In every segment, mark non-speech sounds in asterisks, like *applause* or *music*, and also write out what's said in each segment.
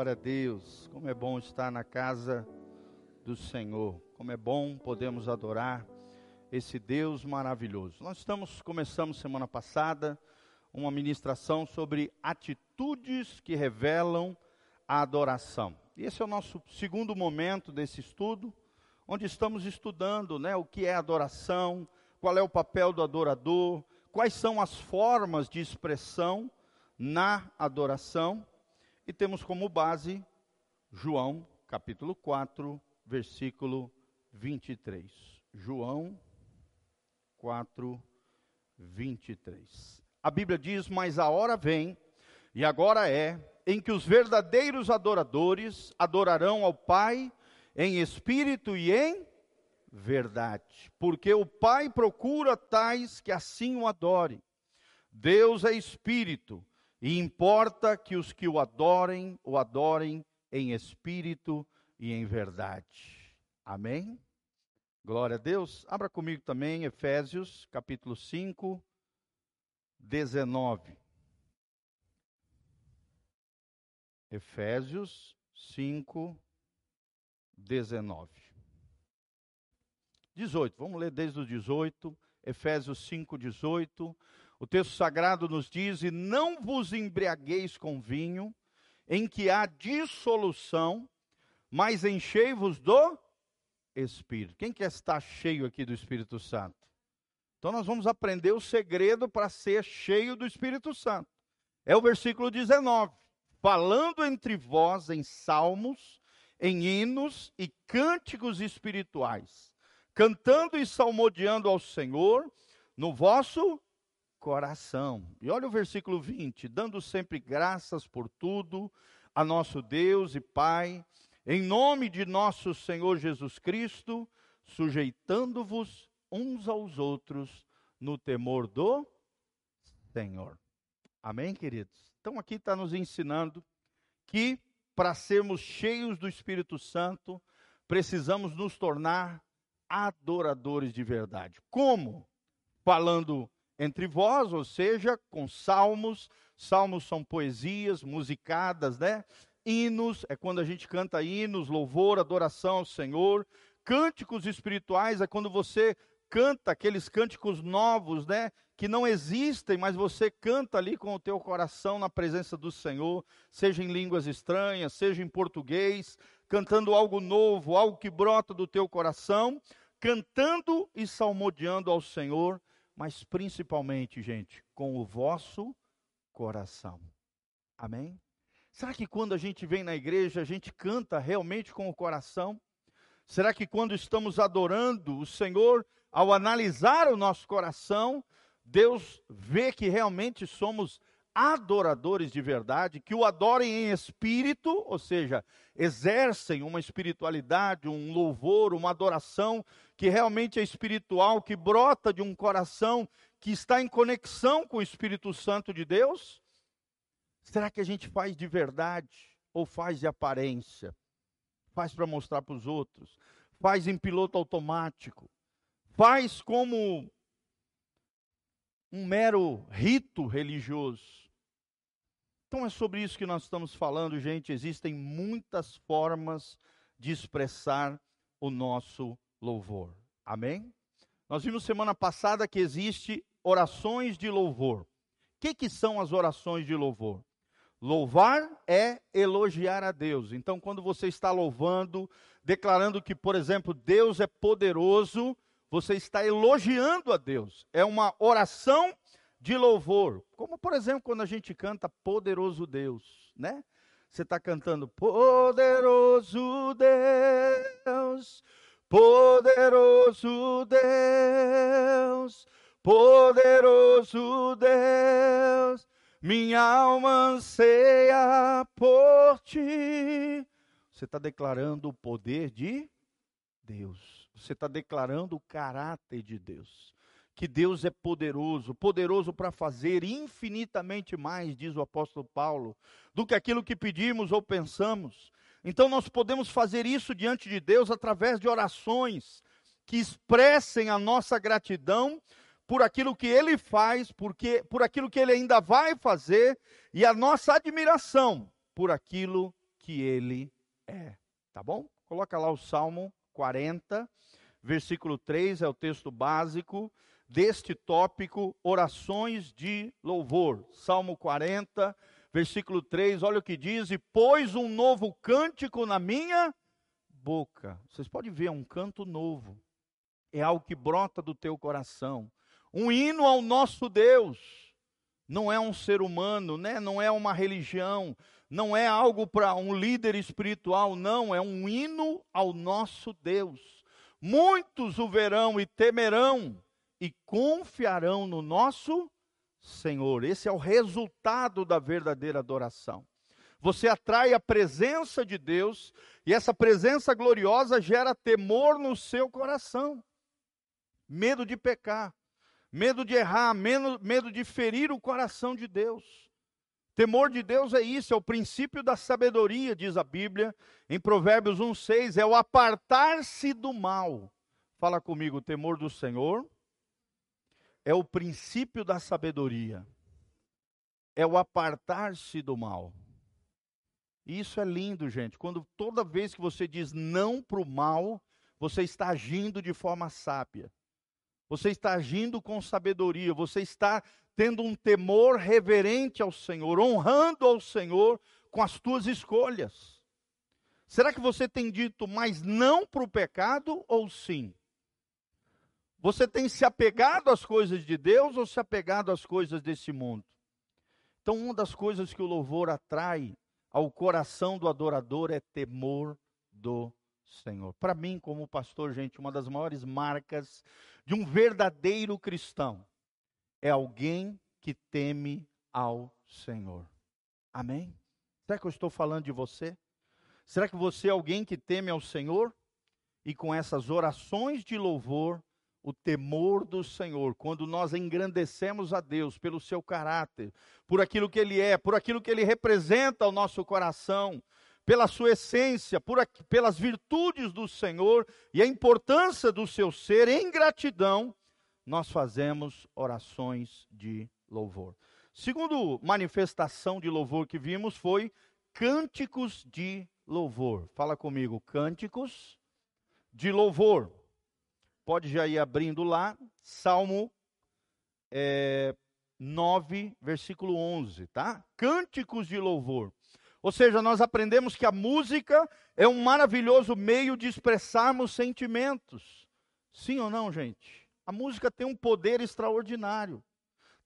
Glória a Deus. Como é bom estar na casa do Senhor. Como é bom podemos adorar esse Deus maravilhoso. Nós estamos começamos semana passada uma ministração sobre atitudes que revelam a adoração. E esse é o nosso segundo momento desse estudo, onde estamos estudando, né, o que é adoração, qual é o papel do adorador, quais são as formas de expressão na adoração e temos como base João, capítulo 4, versículo 23. João 4, 23. A Bíblia diz: Mas a hora vem, e agora é, em que os verdadeiros adoradores adorarão ao Pai em espírito e em verdade, porque o Pai procura tais que assim o adorem. Deus é espírito, e importa que os que o adorem, o adorem em espírito e em verdade. Amém? Glória a Deus. Abra comigo também Efésios, capítulo 5, 19. Efésios 5, 19. 18, vamos ler desde o 18. Efésios 5, 18. O texto sagrado nos diz: E não vos embriagueis com vinho, em que há dissolução, mas enchei-vos do Espírito. Quem quer estar cheio aqui do Espírito Santo? Então nós vamos aprender o segredo para ser cheio do Espírito Santo. É o versículo 19. Falando entre vós em salmos, em hinos e cânticos espirituais, cantando e salmodiando ao Senhor no vosso coração. E olha o versículo 20: dando sempre graças por tudo a nosso Deus e Pai, em nome de nosso Senhor Jesus Cristo, sujeitando-vos uns aos outros no temor do Senhor. Amém, queridos? Então aqui está nos ensinando que para sermos cheios do Espírito Santo, precisamos nos tornar adoradores de verdade. Como? Falando entre vós, ou seja, com salmos. Salmos são poesias musicadas, né? Hinos, é quando a gente canta hinos, louvor, adoração ao Senhor. Cânticos espirituais é quando você canta aqueles cânticos novos, né? Que não existem, mas você canta ali com o teu coração na presença do Senhor, seja em línguas estranhas, seja em português, cantando algo novo, algo que brota do teu coração, cantando e salmodiando ao Senhor mas principalmente, gente, com o vosso coração. Amém? Será que quando a gente vem na igreja, a gente canta realmente com o coração? Será que quando estamos adorando o Senhor, ao analisar o nosso coração, Deus vê que realmente somos adoradores de verdade, que o adorem em espírito, ou seja, exercem uma espiritualidade, um louvor, uma adoração que realmente é espiritual, que brota de um coração que está em conexão com o Espírito Santo de Deus? Será que a gente faz de verdade ou faz de aparência? Faz para mostrar para os outros? Faz em piloto automático? Faz como um mero rito religioso? Então é sobre isso que nós estamos falando, gente. Existem muitas formas de expressar o nosso louvor. Amém? Nós vimos semana passada que existe orações de louvor. O que, que são as orações de louvor? Louvar é elogiar a Deus. Então, quando você está louvando, declarando que, por exemplo, Deus é poderoso, você está elogiando a Deus. É uma oração de louvor. Como, por exemplo, quando a gente canta Poderoso Deus, né? Você está cantando Poderoso Deus, Poderoso Deus, Poderoso Deus, minha alma anseia por ti. Você está declarando o poder de Deus. Você está declarando o caráter de Deus que Deus é poderoso, poderoso para fazer infinitamente mais, diz o apóstolo Paulo, do que aquilo que pedimos ou pensamos. Então nós podemos fazer isso diante de Deus através de orações que expressem a nossa gratidão por aquilo que ele faz, porque por aquilo que ele ainda vai fazer e a nossa admiração por aquilo que ele é. Tá bom? Coloca lá o Salmo 40, versículo 3, é o texto básico deste tópico, orações de louvor. Salmo 40, versículo 3, olha o que diz: E pôs um novo cântico na minha boca. Vocês podem ver, é um canto novo. É algo que brota do teu coração. Um hino ao nosso Deus. Não é um ser humano, né? não é uma religião, não é algo para um líder espiritual, não, é um hino ao nosso Deus. Muitos o verão e temerão e confiarão no nosso Senhor. Esse é o resultado da verdadeira adoração. Você atrai a presença de Deus e essa presença gloriosa gera temor no seu coração, medo de pecar, medo de errar, medo, de ferir o coração de Deus. Temor de Deus é isso, é o princípio da sabedoria, diz a Bíblia, em Provérbios 1,6, é o apartar-se do mal. Fala comigo, temor do Senhor é o princípio da sabedoria, é o apartar-se do mal. Isso é lindo, gente. Quando toda vez que você diz não para o mal, você está agindo de forma sábia. Você está agindo com sabedoria, você está tendo um temor reverente ao Senhor, honrando ao Senhor com as tuas escolhas. Será que você tem dito mais não para o pecado ou sim? Você tem se apegado às coisas de Deus ou se apegado às coisas desse mundo? Então, uma das coisas que o louvor atrai ao coração do adorador é temor do Senhor. Para mim, como pastor, gente, uma das maiores marcas de um verdadeiro cristão é alguém que teme ao Senhor. Amém? Será que eu estou falando de você? Será que você é alguém que teme ao Senhor? E com essas orações de louvor, o temor do Senhor, quando nós engrandecemos a Deus pelo seu caráter, por aquilo que Ele é, por aquilo que Ele representa ao nosso coração, pela sua essência, por, pelas virtudes do Senhor e a importância do seu ser, em gratidão, nós fazemos orações de louvor. Segundo manifestação de louvor que vimos foi cânticos de louvor. Fala comigo, cânticos de louvor. Pode já ir abrindo lá, Salmo é, 9, versículo 11, tá? Cânticos de louvor. Ou seja, nós aprendemos que a música é um maravilhoso meio de expressarmos sentimentos. Sim ou não, gente? A música tem um poder extraordinário.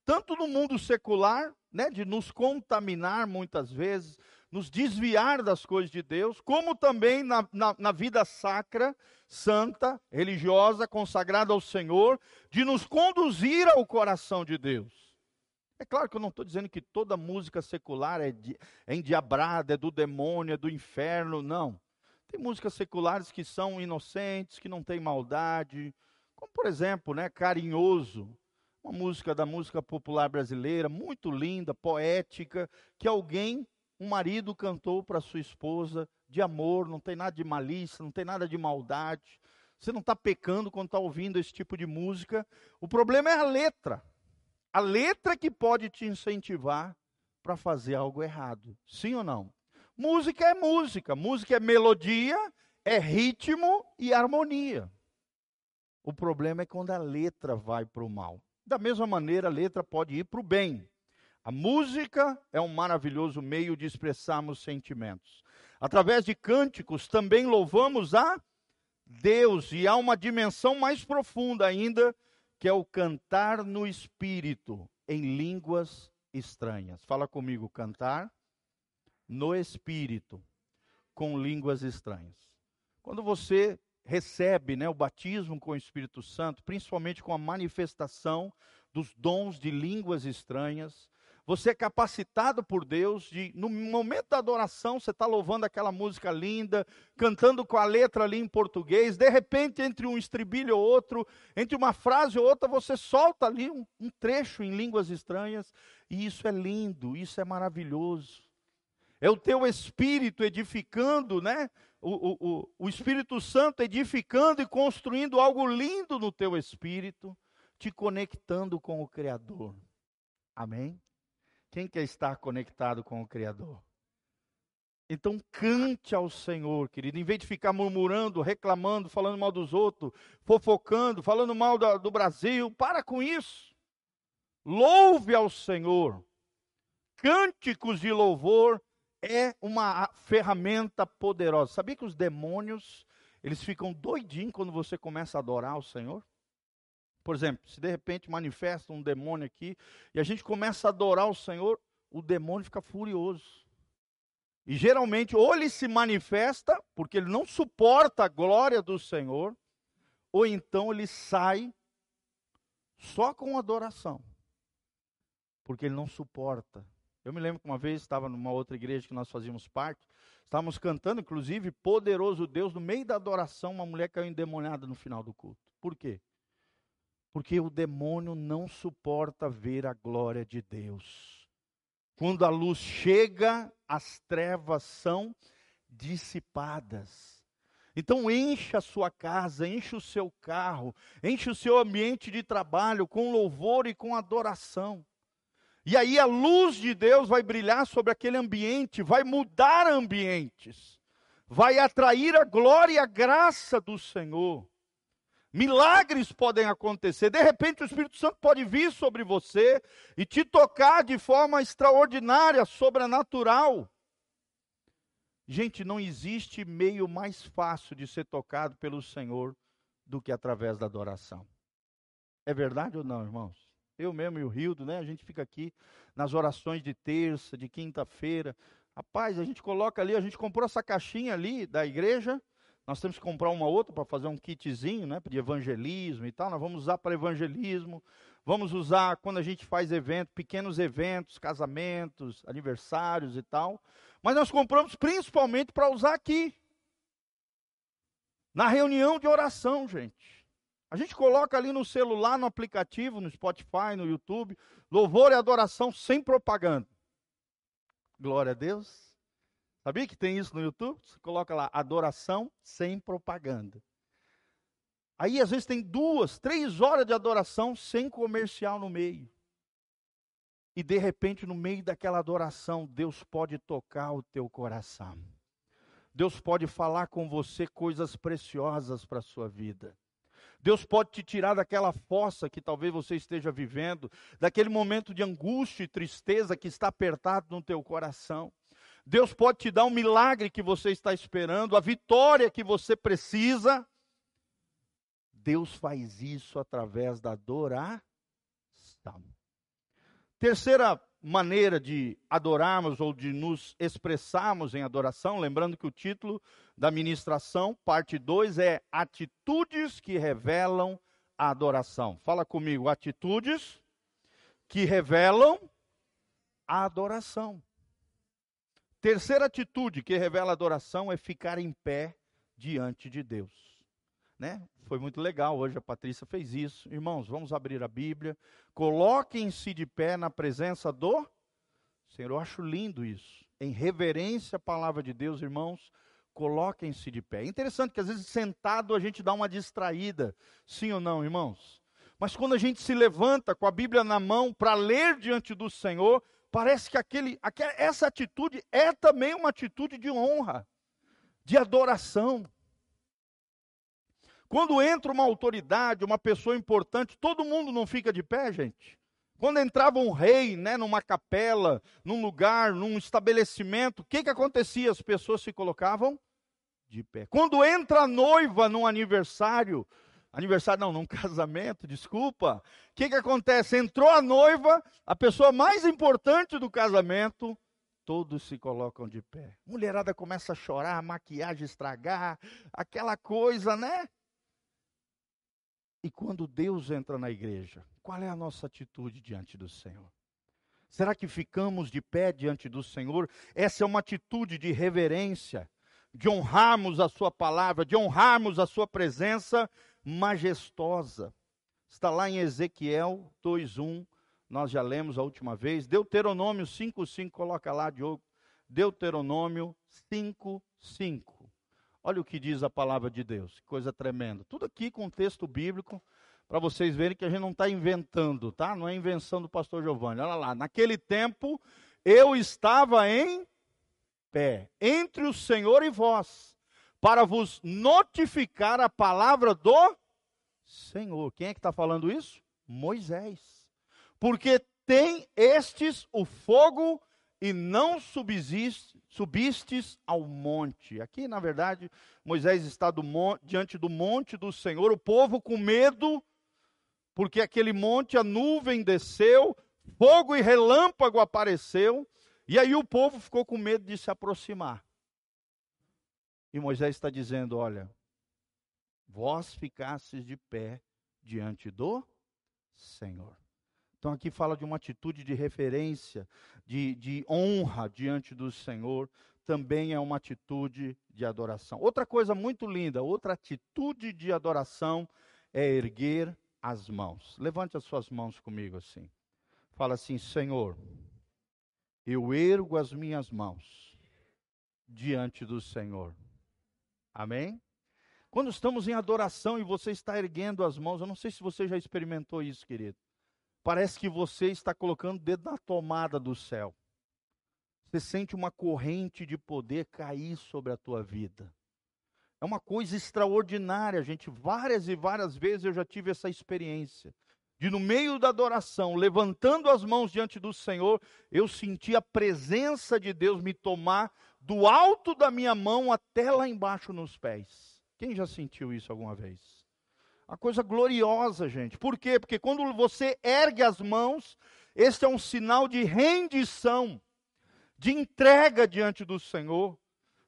Tanto no mundo secular, né, de nos contaminar muitas vezes, nos desviar das coisas de Deus, como também na, na, na vida sacra, santa, religiosa, consagrada ao Senhor, de nos conduzir ao coração de Deus. É claro que eu não estou dizendo que toda música secular é, de, é endiabrada, é do demônio, é do inferno, não. Tem músicas seculares que são inocentes, que não têm maldade, como por exemplo, né, Carinhoso, uma música da música popular brasileira, muito linda, poética, que alguém, um marido cantou para sua esposa, de amor, não tem nada de malícia, não tem nada de maldade. Você não está pecando quando está ouvindo esse tipo de música. O problema é a letra a letra que pode te incentivar para fazer algo errado. Sim ou não? Música é música, música é melodia, é ritmo e harmonia. O problema é quando a letra vai para o mal. Da mesma maneira, a letra pode ir para o bem. A música é um maravilhoso meio de expressarmos sentimentos. Através de cânticos, também louvamos a Deus, e há uma dimensão mais profunda ainda que é o cantar no espírito em línguas estranhas. Fala comigo, cantar no espírito com línguas estranhas. Quando você recebe né, o batismo com o Espírito Santo, principalmente com a manifestação dos dons de línguas estranhas, você é capacitado por Deus de, no momento da adoração, você está louvando aquela música linda, cantando com a letra ali em português, de repente, entre um estribilho ou outro, entre uma frase ou outra, você solta ali um, um trecho em línguas estranhas, e isso é lindo, isso é maravilhoso. É o teu espírito edificando, né? O, o, o Espírito Santo edificando e construindo algo lindo no teu espírito, te conectando com o Criador. Amém? Quem quer estar conectado com o Criador? Então cante ao Senhor, querido, em vez de ficar murmurando, reclamando, falando mal dos outros, fofocando, falando mal do, do Brasil, para com isso. Louve ao Senhor. Cânticos de louvor é uma ferramenta poderosa. Sabia que os demônios, eles ficam doidinhos quando você começa a adorar o Senhor? Por exemplo, se de repente manifesta um demônio aqui e a gente começa a adorar o Senhor, o demônio fica furioso. E geralmente, ou ele se manifesta, porque ele não suporta a glória do Senhor, ou então ele sai só com adoração, porque ele não suporta. Eu me lembro que uma vez estava numa outra igreja que nós fazíamos parte, estávamos cantando, inclusive, Poderoso Deus, no meio da adoração, uma mulher caiu endemoniada no final do culto. Por quê? Porque o demônio não suporta ver a glória de Deus. Quando a luz chega, as trevas são dissipadas. Então encha a sua casa, enche o seu carro, enche o seu ambiente de trabalho com louvor e com adoração. E aí a luz de Deus vai brilhar sobre aquele ambiente, vai mudar ambientes, vai atrair a glória e a graça do Senhor. Milagres podem acontecer. De repente, o Espírito Santo pode vir sobre você e te tocar de forma extraordinária, sobrenatural. Gente, não existe meio mais fácil de ser tocado pelo Senhor do que através da adoração. É verdade ou não, irmãos? Eu mesmo e o Rildo, né? A gente fica aqui nas orações de terça, de quinta-feira. Rapaz, a gente coloca ali, a gente comprou essa caixinha ali da igreja nós temos que comprar uma outra para fazer um kitzinho, né, de evangelismo e tal. Nós vamos usar para evangelismo. Vamos usar quando a gente faz evento, pequenos eventos, casamentos, aniversários e tal. Mas nós compramos principalmente para usar aqui. Na reunião de oração, gente. A gente coloca ali no celular, no aplicativo, no Spotify, no YouTube, louvor e adoração sem propaganda. Glória a Deus. Sabia que tem isso no YouTube? Você coloca lá, adoração sem propaganda. Aí às vezes tem duas, três horas de adoração sem comercial no meio. E de repente, no meio daquela adoração, Deus pode tocar o teu coração. Deus pode falar com você coisas preciosas para a sua vida. Deus pode te tirar daquela fossa que talvez você esteja vivendo, daquele momento de angústia e tristeza que está apertado no teu coração. Deus pode te dar um milagre que você está esperando, a vitória que você precisa. Deus faz isso através da adoração. Terceira maneira de adorarmos ou de nos expressarmos em adoração, lembrando que o título da ministração, parte 2, é Atitudes que revelam a adoração. Fala comigo, atitudes que revelam a adoração. Terceira atitude que revela adoração é ficar em pé diante de Deus. Né? Foi muito legal, hoje a Patrícia fez isso. Irmãos, vamos abrir a Bíblia. Coloquem-se de pé na presença do Senhor. Eu acho lindo isso. Em reverência à palavra de Deus, irmãos, coloquem-se de pé. É interessante que às vezes sentado a gente dá uma distraída. Sim ou não, irmãos? Mas quando a gente se levanta com a Bíblia na mão para ler diante do Senhor, Parece que aquele, aquela, essa atitude é também uma atitude de honra, de adoração. Quando entra uma autoridade, uma pessoa importante, todo mundo não fica de pé, gente. Quando entrava um rei, né, numa capela, num lugar, num estabelecimento, o que, que acontecia? As pessoas se colocavam de pé. Quando entra a noiva num aniversário, aniversário não, num *laughs* casamento, desculpa. O que, que acontece? Entrou a noiva, a pessoa mais importante do casamento, todos se colocam de pé. Mulherada começa a chorar, a maquiagem estragar, aquela coisa, né? E quando Deus entra na igreja, qual é a nossa atitude diante do Senhor? Será que ficamos de pé diante do Senhor? Essa é uma atitude de reverência, de honrarmos a Sua palavra, de honrarmos a Sua presença majestosa. Está lá em Ezequiel 2:1. Nós já lemos a última vez. Deuteronômio 5:5, coloca lá, Diogo. Deuteronômio 5:5. Olha o que diz a palavra de Deus, coisa tremenda. Tudo aqui com texto bíblico, para vocês verem que a gente não está inventando, tá? Não é invenção do pastor Giovanni. Olha lá, naquele tempo eu estava em pé entre o Senhor e vós, para vos notificar a palavra do Senhor. Quem é que está falando isso? Moisés. Porque tem estes o fogo e não subsiste, subistes ao monte. Aqui, na verdade, Moisés está do diante do monte do Senhor, o povo com medo, porque aquele monte, a nuvem desceu, fogo e relâmpago apareceu, e aí o povo ficou com medo de se aproximar. E Moisés está dizendo: Olha, vós ficastes de pé diante do Senhor. Então aqui fala de uma atitude de referência, de, de honra diante do Senhor, também é uma atitude de adoração. Outra coisa muito linda, outra atitude de adoração é erguer as mãos. Levante as suas mãos comigo assim. Fala assim: Senhor, eu ergo as minhas mãos diante do Senhor. Amém? Quando estamos em adoração e você está erguendo as mãos, eu não sei se você já experimentou isso, querido. Parece que você está colocando o dedo na tomada do céu. Você sente uma corrente de poder cair sobre a tua vida. É uma coisa extraordinária, gente. Várias e várias vezes eu já tive essa experiência. De no meio da adoração, levantando as mãos diante do Senhor, eu senti a presença de Deus me tomar do alto da minha mão até lá embaixo nos pés. Quem já sentiu isso alguma vez? Uma coisa gloriosa, gente. Por quê? Porque quando você ergue as mãos, este é um sinal de rendição, de entrega diante do Senhor.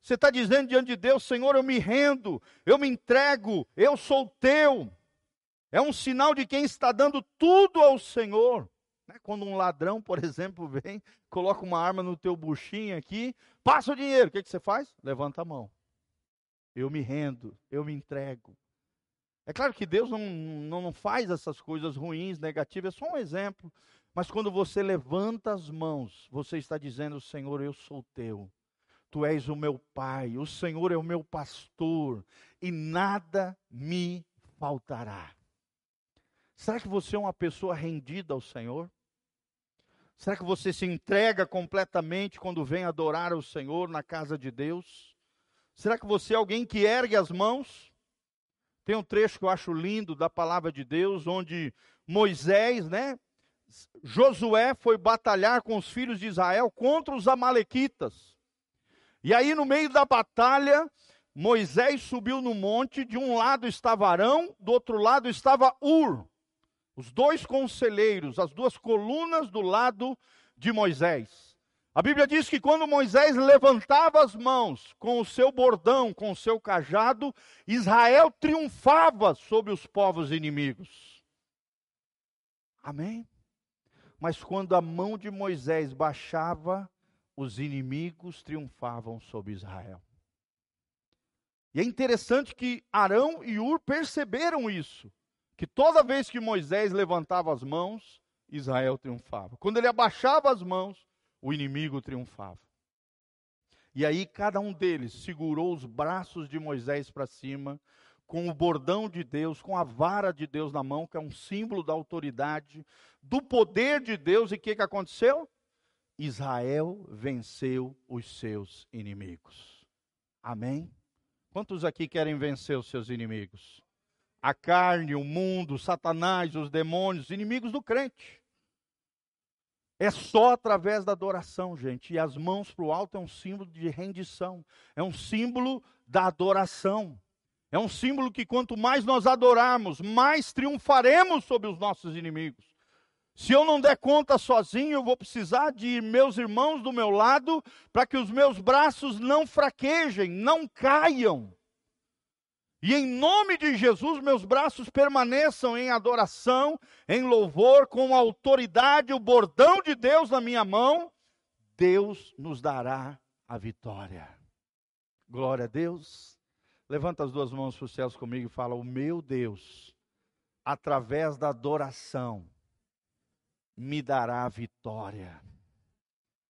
Você está dizendo diante de Deus, Senhor, eu me rendo, eu me entrego, eu sou teu. É um sinal de quem está dando tudo ao Senhor. Né? Quando um ladrão, por *laughs* exemplo, vem, coloca uma arma no teu buchinho aqui, passa o dinheiro, o que, que você faz? Levanta a mão. Eu me rendo, eu me entrego. É claro que Deus não, não, não faz essas coisas ruins, negativas, é só um exemplo. Mas quando você levanta as mãos, você está dizendo: Senhor, eu sou teu. Tu és o meu pai, o Senhor é o meu pastor, e nada me faltará. Será que você é uma pessoa rendida ao Senhor? Será que você se entrega completamente quando vem adorar o Senhor na casa de Deus? Será que você é alguém que ergue as mãos? Tem um trecho que eu acho lindo da palavra de Deus, onde Moisés, né? Josué foi batalhar com os filhos de Israel contra os Amalequitas. E aí, no meio da batalha, Moisés subiu no monte, de um lado estava Arão, do outro lado estava Ur. Os dois conselheiros, as duas colunas do lado de Moisés. A Bíblia diz que quando Moisés levantava as mãos com o seu bordão, com o seu cajado, Israel triunfava sobre os povos inimigos. Amém? Mas quando a mão de Moisés baixava, os inimigos triunfavam sobre Israel. E é interessante que Arão e Ur perceberam isso, que toda vez que Moisés levantava as mãos, Israel triunfava. Quando ele abaixava as mãos, o inimigo triunfava. E aí cada um deles segurou os braços de Moisés para cima, com o bordão de Deus, com a vara de Deus na mão, que é um símbolo da autoridade, do poder de Deus, e o que, que aconteceu? Israel venceu os seus inimigos. Amém? Quantos aqui querem vencer os seus inimigos? A carne, o mundo, Satanás, os demônios, inimigos do crente. É só através da adoração, gente. E as mãos para o alto é um símbolo de rendição, é um símbolo da adoração. É um símbolo que quanto mais nós adorarmos, mais triunfaremos sobre os nossos inimigos. Se eu não der conta sozinho, eu vou precisar de meus irmãos do meu lado para que os meus braços não fraquejem, não caiam. E em nome de Jesus, meus braços permaneçam em adoração, em louvor, com a autoridade, o bordão de Deus na minha mão. Deus nos dará a vitória. Glória a Deus. Levanta as duas mãos para os céus comigo e fala: O meu Deus, através da adoração, me dará a vitória.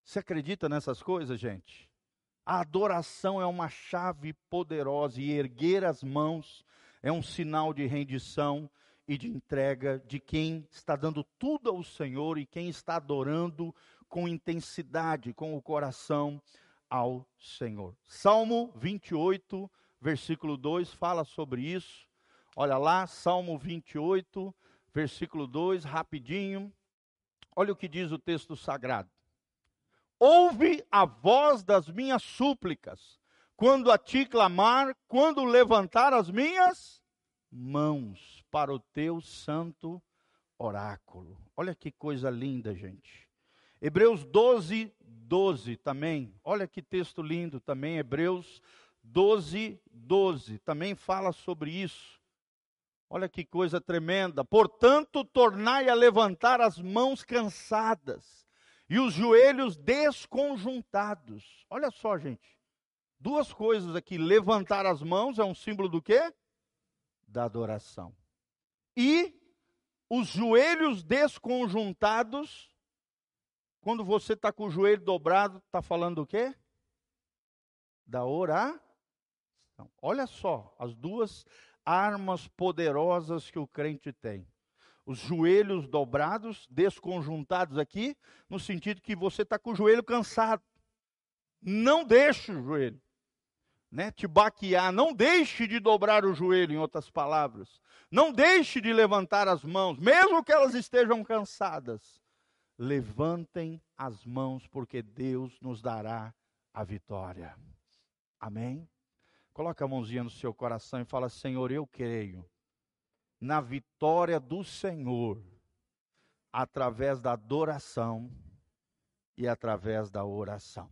Você acredita nessas coisas, gente? A adoração é uma chave poderosa e erguer as mãos é um sinal de rendição e de entrega de quem está dando tudo ao Senhor e quem está adorando com intensidade, com o coração ao Senhor. Salmo 28, versículo 2 fala sobre isso. Olha lá, Salmo 28, versículo 2, rapidinho. Olha o que diz o texto sagrado. Ouve a voz das minhas súplicas, quando a ti clamar, quando levantar as minhas mãos para o teu santo oráculo. Olha que coisa linda, gente. Hebreus 12, 12 também. Olha que texto lindo também. Hebreus 12, 12 também fala sobre isso. Olha que coisa tremenda. Portanto, tornai a levantar as mãos cansadas e os joelhos desconjuntados. Olha só, gente. Duas coisas aqui. Levantar as mãos é um símbolo do quê? Da adoração. E os joelhos desconjuntados, quando você está com o joelho dobrado, está falando do quê? Da oração. Olha só, as duas armas poderosas que o crente tem. Os joelhos dobrados, desconjuntados aqui, no sentido que você está com o joelho cansado. Não deixe o joelho né, te baquear. Não deixe de dobrar o joelho, em outras palavras. Não deixe de levantar as mãos, mesmo que elas estejam cansadas. Levantem as mãos, porque Deus nos dará a vitória. Amém? Coloca a mãozinha no seu coração e fala: Senhor, eu creio na vitória do Senhor, através da adoração e através da oração.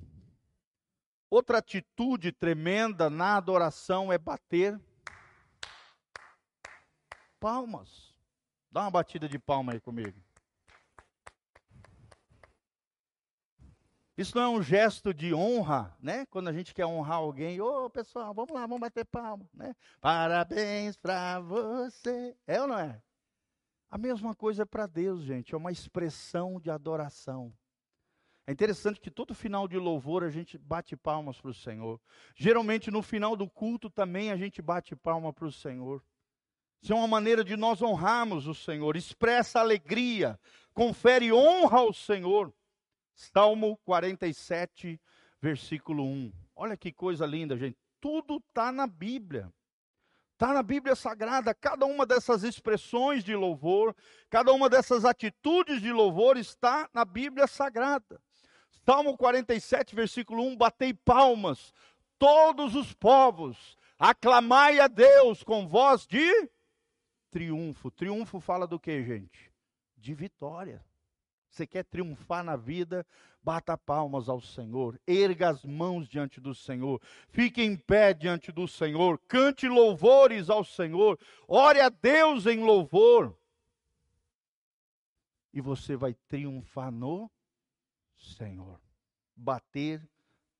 Outra atitude tremenda na adoração é bater palmas. Dá uma batida de palma aí comigo. Isso não é um gesto de honra, né? Quando a gente quer honrar alguém, ô oh, pessoal, vamos lá, vamos bater palma, né? Parabéns para você. É ou não é? A mesma coisa é para Deus, gente, é uma expressão de adoração. É interessante que todo final de louvor a gente bate palmas para o Senhor. Geralmente no final do culto também a gente bate palma para o Senhor. Isso é uma maneira de nós honrarmos o Senhor. Expressa alegria, confere honra ao Senhor. Salmo 47, versículo 1. Olha que coisa linda, gente. Tudo está na Bíblia. Está na Bíblia Sagrada, cada uma dessas expressões de louvor, cada uma dessas atitudes de louvor está na Bíblia Sagrada. Salmo 47, versículo 1: Batei palmas, todos os povos, aclamai a Deus com voz de triunfo. Triunfo fala do que, gente? De vitória. Você quer triunfar na vida? Bata palmas ao Senhor, erga as mãos diante do Senhor, fique em pé diante do Senhor, cante louvores ao Senhor, ore a Deus em louvor, e você vai triunfar no Senhor. Bater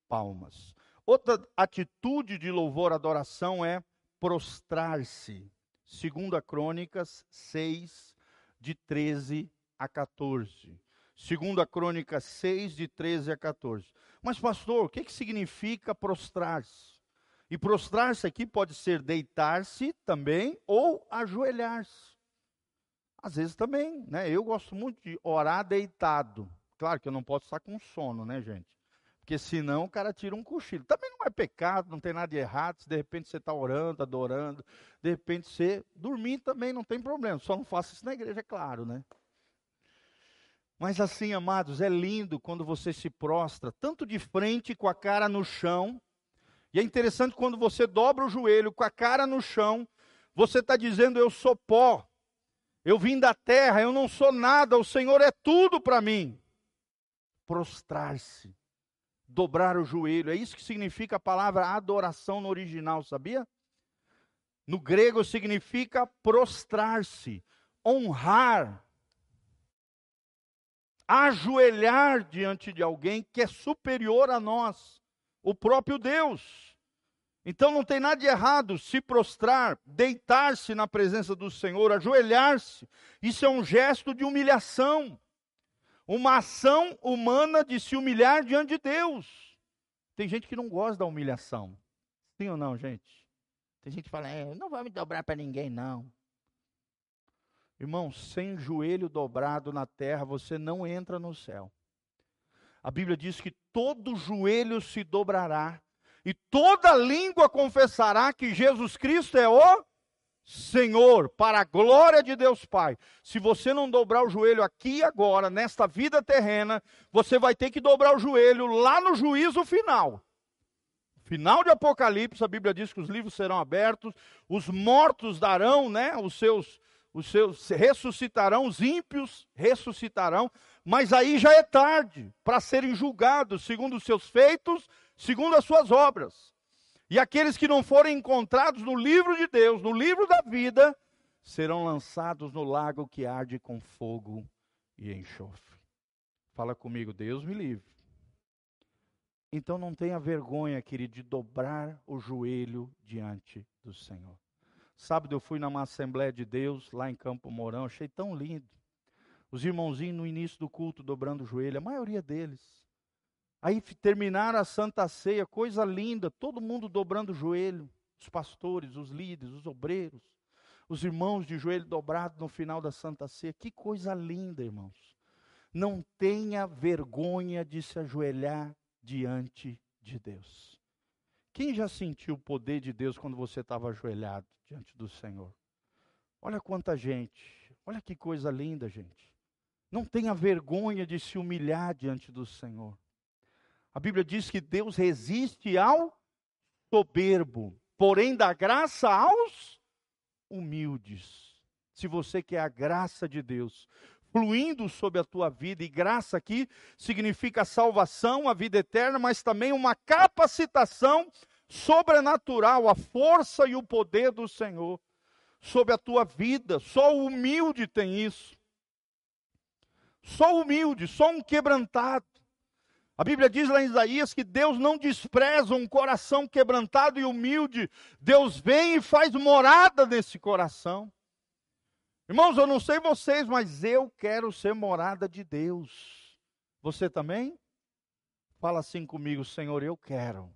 palmas. Outra atitude de louvor adoração é prostrar-se. Segunda Crônicas 6 de 13 a 14. Segunda Crônica 6 de 13 a 14. Mas pastor, o que que significa prostrar-se? E prostrar-se aqui pode ser deitar-se também ou ajoelhar-se. Às vezes também, né? Eu gosto muito de orar deitado. Claro que eu não posso estar com sono, né, gente? Porque senão o cara tira um cochilo. Também não é pecado, não tem nada de errado. Se de repente você está orando, adorando, de repente você dormir também não tem problema. Só não faça isso na igreja, é claro, né? Mas assim, amados, é lindo quando você se prostra, tanto de frente com a cara no chão. E é interessante quando você dobra o joelho com a cara no chão, você está dizendo: Eu sou pó, eu vim da terra, eu não sou nada, o Senhor é tudo para mim prostrar-se, dobrar o joelho. É isso que significa a palavra adoração no original, sabia? No grego significa prostrar-se, honrar, ajoelhar diante de alguém que é superior a nós, o próprio Deus. Então não tem nada de errado se prostrar, deitar-se na presença do Senhor, ajoelhar-se. Isso é um gesto de humilhação uma ação humana de se humilhar diante de Deus. Tem gente que não gosta da humilhação. Sim ou não, gente? Tem gente que fala, é, não vai me dobrar para ninguém, não. Irmão, sem joelho dobrado na terra, você não entra no céu. a Bíblia diz que todo joelho se dobrará e toda língua confessará que Jesus Cristo é o Senhor, para a glória de Deus Pai. Se você não dobrar o joelho aqui agora, nesta vida terrena, você vai ter que dobrar o joelho lá no juízo final. Final de Apocalipse, a Bíblia diz que os livros serão abertos, os mortos darão, né, os seus os seus ressuscitarão, os ímpios ressuscitarão, mas aí já é tarde para serem julgados segundo os seus feitos, segundo as suas obras. E aqueles que não forem encontrados no livro de Deus, no livro da vida, serão lançados no lago que arde com fogo e enxofre. Fala comigo, Deus me livre. Então não tenha vergonha, querido, de dobrar o joelho diante do Senhor. Sábado eu fui numa Assembleia de Deus, lá em Campo Mourão, achei tão lindo. Os irmãozinhos no início do culto dobrando o joelho, a maioria deles. Aí terminaram a Santa Ceia, coisa linda, todo mundo dobrando o joelho. Os pastores, os líderes, os obreiros, os irmãos de joelho dobrado no final da Santa Ceia. Que coisa linda, irmãos. Não tenha vergonha de se ajoelhar diante de Deus. Quem já sentiu o poder de Deus quando você estava ajoelhado? diante do Senhor. Olha quanta gente, olha que coisa linda, gente. Não tenha vergonha de se humilhar diante do Senhor. A Bíblia diz que Deus resiste ao soberbo, porém dá graça aos humildes. Se você quer a graça de Deus fluindo sobre a tua vida, e graça aqui significa salvação, a vida eterna, mas também uma capacitação sobrenatural, a força e o poder do Senhor sobre a tua vida. Só o humilde tem isso. Só o humilde, só um quebrantado. A Bíblia diz lá em Isaías que Deus não despreza um coração quebrantado e humilde. Deus vem e faz morada nesse coração. Irmãos, eu não sei vocês, mas eu quero ser morada de Deus. Você também? Fala assim comigo, Senhor, eu quero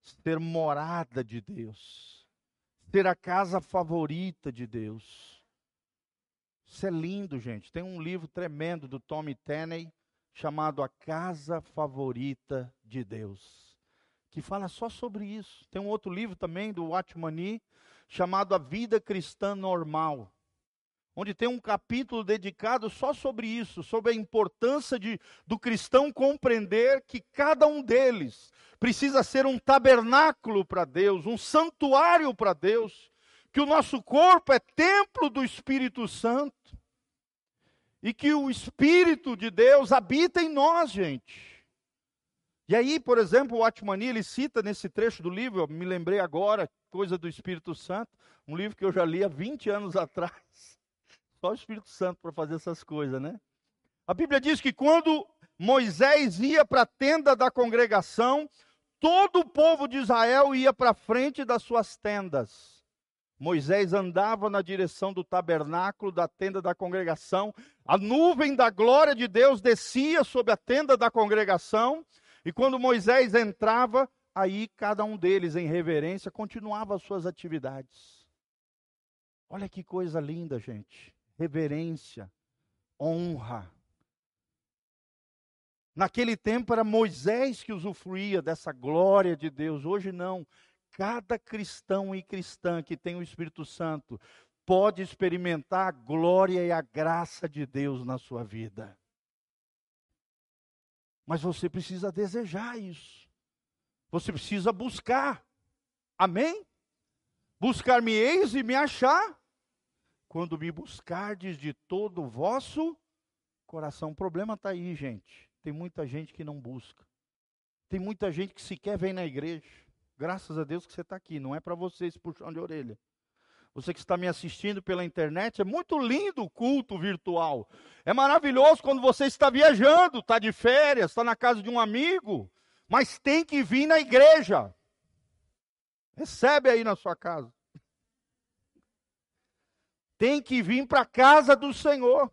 ser morada de Deus, ter a casa favorita de Deus. Isso é lindo, gente. Tem um livro tremendo do Tommy Tenney chamado A Casa Favorita de Deus, que fala só sobre isso. Tem um outro livro também do Watchmani chamado A Vida Cristã Normal onde tem um capítulo dedicado só sobre isso, sobre a importância de, do cristão compreender que cada um deles precisa ser um tabernáculo para Deus, um santuário para Deus, que o nosso corpo é templo do Espírito Santo e que o Espírito de Deus habita em nós, gente. E aí, por exemplo, o Atmani, ele cita nesse trecho do livro, me lembrei agora, Coisa do Espírito Santo, um livro que eu já li há 20 anos *laughs* atrás. Só o Espírito Santo para fazer essas coisas, né? A Bíblia diz que quando Moisés ia para a tenda da congregação, todo o povo de Israel ia para frente das suas tendas. Moisés andava na direção do tabernáculo, da tenda da congregação. A nuvem da glória de Deus descia sobre a tenda da congregação. E quando Moisés entrava, aí cada um deles, em reverência, continuava as suas atividades. Olha que coisa linda, gente reverência, honra. Naquele tempo era Moisés que usufruía dessa glória de Deus, hoje não. Cada cristão e cristã que tem o Espírito Santo pode experimentar a glória e a graça de Deus na sua vida. Mas você precisa desejar isso. Você precisa buscar. Amém? Buscar-me-eis e me achar quando me buscardes de todo o vosso coração. O problema está aí, gente. Tem muita gente que não busca. Tem muita gente que sequer vem na igreja. Graças a Deus que você está aqui. Não é para você esse puxão de orelha. Você que está me assistindo pela internet, é muito lindo o culto virtual. É maravilhoso quando você está viajando, está de férias, está na casa de um amigo. Mas tem que vir na igreja. Recebe aí na sua casa tem que vir para a casa do Senhor.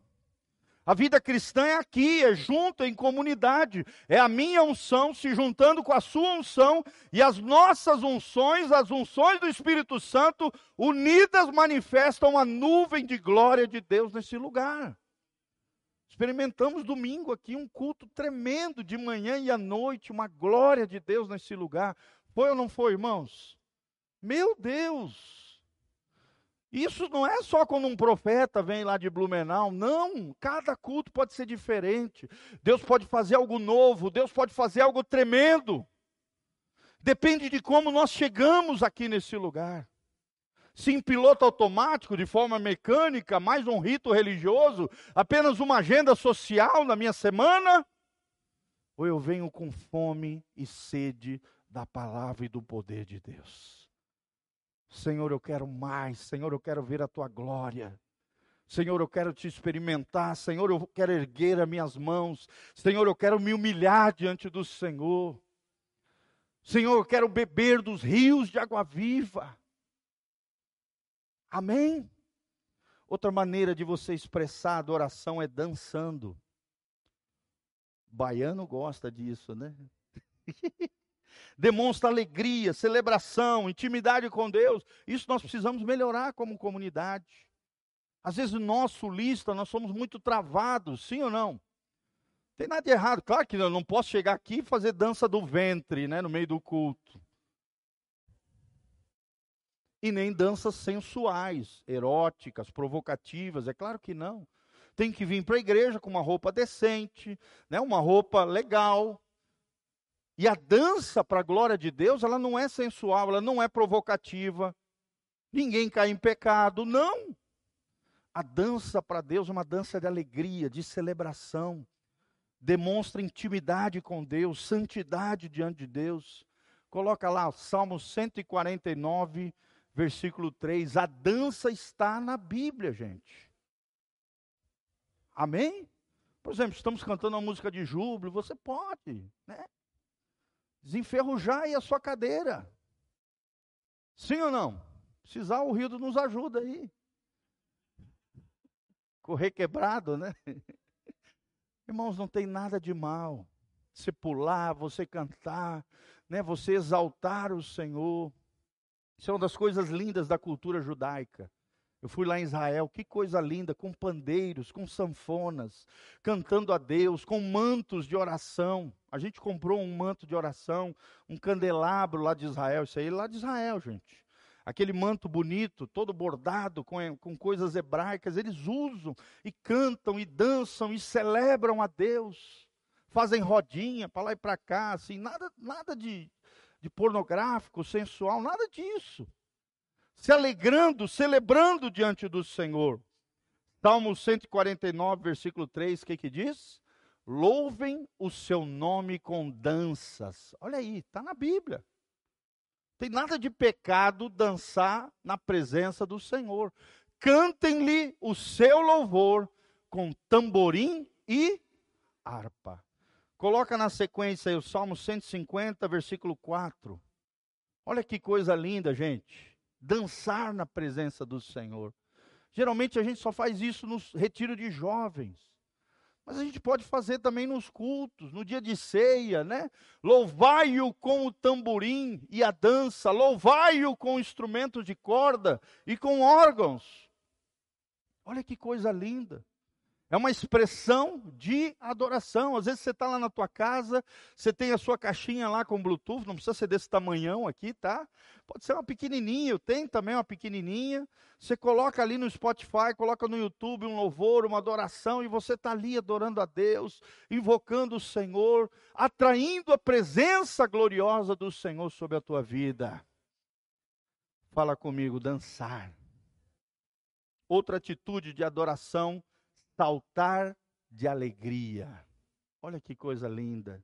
A vida cristã é aqui, é junto, é em comunidade. É a minha unção se juntando com a sua unção e as nossas unções, as unções do Espírito Santo, unidas manifestam a nuvem de glória de Deus nesse lugar. Experimentamos domingo aqui um culto tremendo de manhã e à noite, uma glória de Deus nesse lugar. Foi ou não foi, irmãos? Meu Deus! Isso não é só quando um profeta vem lá de Blumenau, não. Cada culto pode ser diferente. Deus pode fazer algo novo, Deus pode fazer algo tremendo. Depende de como nós chegamos aqui nesse lugar se em piloto automático, de forma mecânica, mais um rito religioso, apenas uma agenda social na minha semana, ou eu venho com fome e sede da palavra e do poder de Deus. Senhor, eu quero mais, Senhor, eu quero ver a tua glória. Senhor, eu quero te experimentar. Senhor, eu quero erguer as minhas mãos. Senhor, eu quero me humilhar diante do Senhor. Senhor, eu quero beber dos rios de água viva. Amém? Outra maneira de você expressar a adoração é dançando. Baiano gosta disso, né? *laughs* Demonstra alegria, celebração, intimidade com Deus. Isso nós precisamos melhorar como comunidade. Às vezes nós, sulistas, nós somos muito travados, sim ou não? Tem nada de errado. Claro que eu não posso chegar aqui e fazer dança do ventre, né, no meio do culto e nem danças sensuais, eróticas, provocativas, é claro que não. Tem que vir para a igreja com uma roupa decente, né, uma roupa legal. E a dança para a glória de Deus, ela não é sensual, ela não é provocativa. Ninguém cai em pecado, não. A dança para Deus é uma dança de alegria, de celebração. Demonstra intimidade com Deus, santidade diante de Deus. Coloca lá, Salmo 149, versículo 3. A dança está na Bíblia, gente. Amém? Por exemplo, estamos cantando uma música de júbilo, você pode, né? Desenferrujar a sua cadeira. Sim ou não? Precisar, o Rio nos ajuda aí. Correr quebrado, né? *laughs* Irmãos, não tem nada de mal. Você pular, você cantar, né? Você exaltar o Senhor. Isso é uma das coisas lindas da cultura judaica. Eu fui lá em Israel, que coisa linda, com pandeiros, com sanfonas, cantando a Deus, com mantos de oração. A gente comprou um manto de oração, um candelabro lá de Israel, isso aí lá de Israel, gente. Aquele manto bonito, todo bordado com, com coisas hebraicas, eles usam e cantam e dançam e celebram a Deus. Fazem rodinha para lá e para cá, assim, nada, nada de, de pornográfico, sensual, nada disso. Se alegrando, celebrando diante do Senhor. Salmo 149, versículo 3, o que que diz? Louvem o seu nome com danças. Olha aí, está na Bíblia. Tem nada de pecado dançar na presença do Senhor. Cantem-lhe o seu louvor com tamborim e harpa. Coloca na sequência aí o Salmo 150, versículo 4. Olha que coisa linda, gente. Dançar na presença do Senhor. Geralmente a gente só faz isso nos retiro de jovens. Mas a gente pode fazer também nos cultos, no dia de ceia, né? Louvai-o com o tamborim e a dança, louvai-o com instrumentos de corda e com órgãos. Olha que coisa linda. É uma expressão de adoração. Às vezes você está lá na tua casa, você tem a sua caixinha lá com Bluetooth, não precisa ser desse tamanhão aqui, tá? Pode ser uma pequenininha, eu tenho também uma pequenininha. Você coloca ali no Spotify, coloca no YouTube um louvor, uma adoração, e você está ali adorando a Deus, invocando o Senhor, atraindo a presença gloriosa do Senhor sobre a tua vida. Fala comigo, dançar. Outra atitude de adoração saltar de alegria. Olha que coisa linda.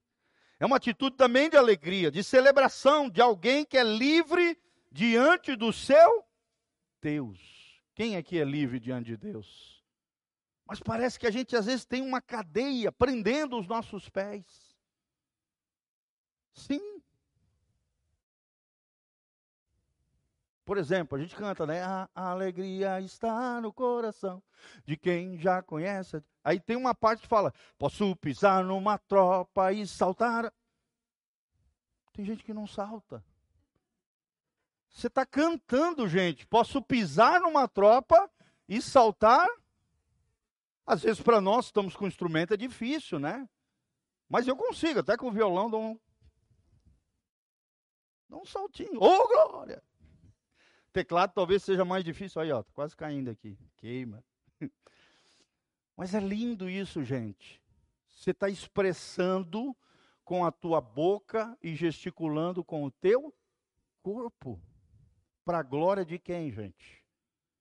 É uma atitude também de alegria, de celebração de alguém que é livre diante do seu Deus. Quem aqui é livre diante de Deus? Mas parece que a gente às vezes tem uma cadeia prendendo os nossos pés. Sim, Por exemplo, a gente canta, né? A alegria está no coração de quem já conhece. Aí tem uma parte que fala: Posso pisar numa tropa e saltar. Tem gente que não salta. Você está cantando, gente. Posso pisar numa tropa e saltar? Às vezes para nós estamos com instrumento é difícil, né? Mas eu consigo, até com o violão dou um, dou um saltinho. Ô, oh, glória! Teclado talvez seja mais difícil. Aí, ó, tá quase caindo aqui. Queima. *laughs* Mas é lindo isso, gente. Você está expressando com a tua boca e gesticulando com o teu corpo. Para a glória de quem, gente?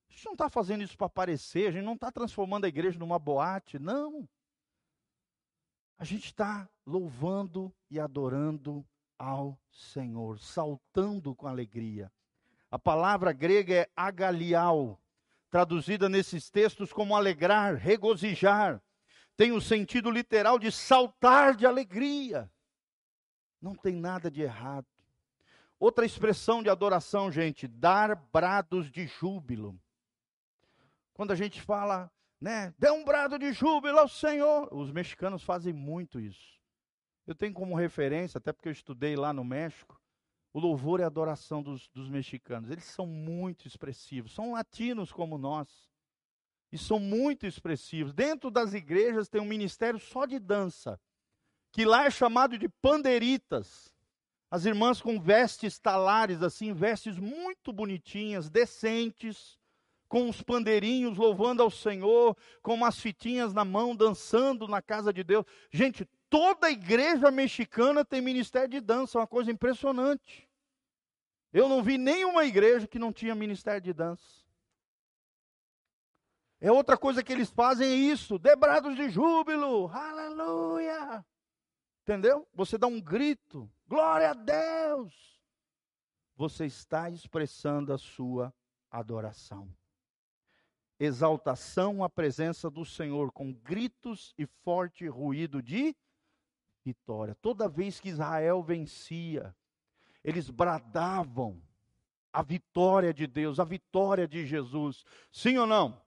A gente não está fazendo isso para aparecer, a gente não está transformando a igreja numa boate, não. A gente está louvando e adorando ao Senhor, saltando com alegria. A palavra grega é agalial, traduzida nesses textos como alegrar, regozijar. Tem o sentido literal de saltar de alegria. Não tem nada de errado. Outra expressão de adoração, gente, dar brados de júbilo. Quando a gente fala, né, dê um brado de júbilo ao Senhor, os mexicanos fazem muito isso. Eu tenho como referência, até porque eu estudei lá no México, o louvor e a adoração dos, dos mexicanos. Eles são muito expressivos, são latinos como nós. E são muito expressivos. Dentro das igrejas tem um ministério só de dança, que lá é chamado de panderitas. As irmãs com vestes talares, assim, vestes muito bonitinhas, decentes, com os pandeirinhos louvando ao Senhor, com umas fitinhas na mão, dançando na casa de Deus. Gente, toda igreja mexicana tem ministério de dança, é uma coisa impressionante. Eu não vi nenhuma igreja que não tinha ministério de dança. É outra coisa que eles fazem é isso, debrados de júbilo, aleluia. Entendeu? Você dá um grito, glória a Deus. Você está expressando a sua adoração exaltação à presença do Senhor, com gritos e forte ruído de vitória. Toda vez que Israel vencia, eles bradavam a vitória de Deus, a vitória de Jesus. Sim ou não?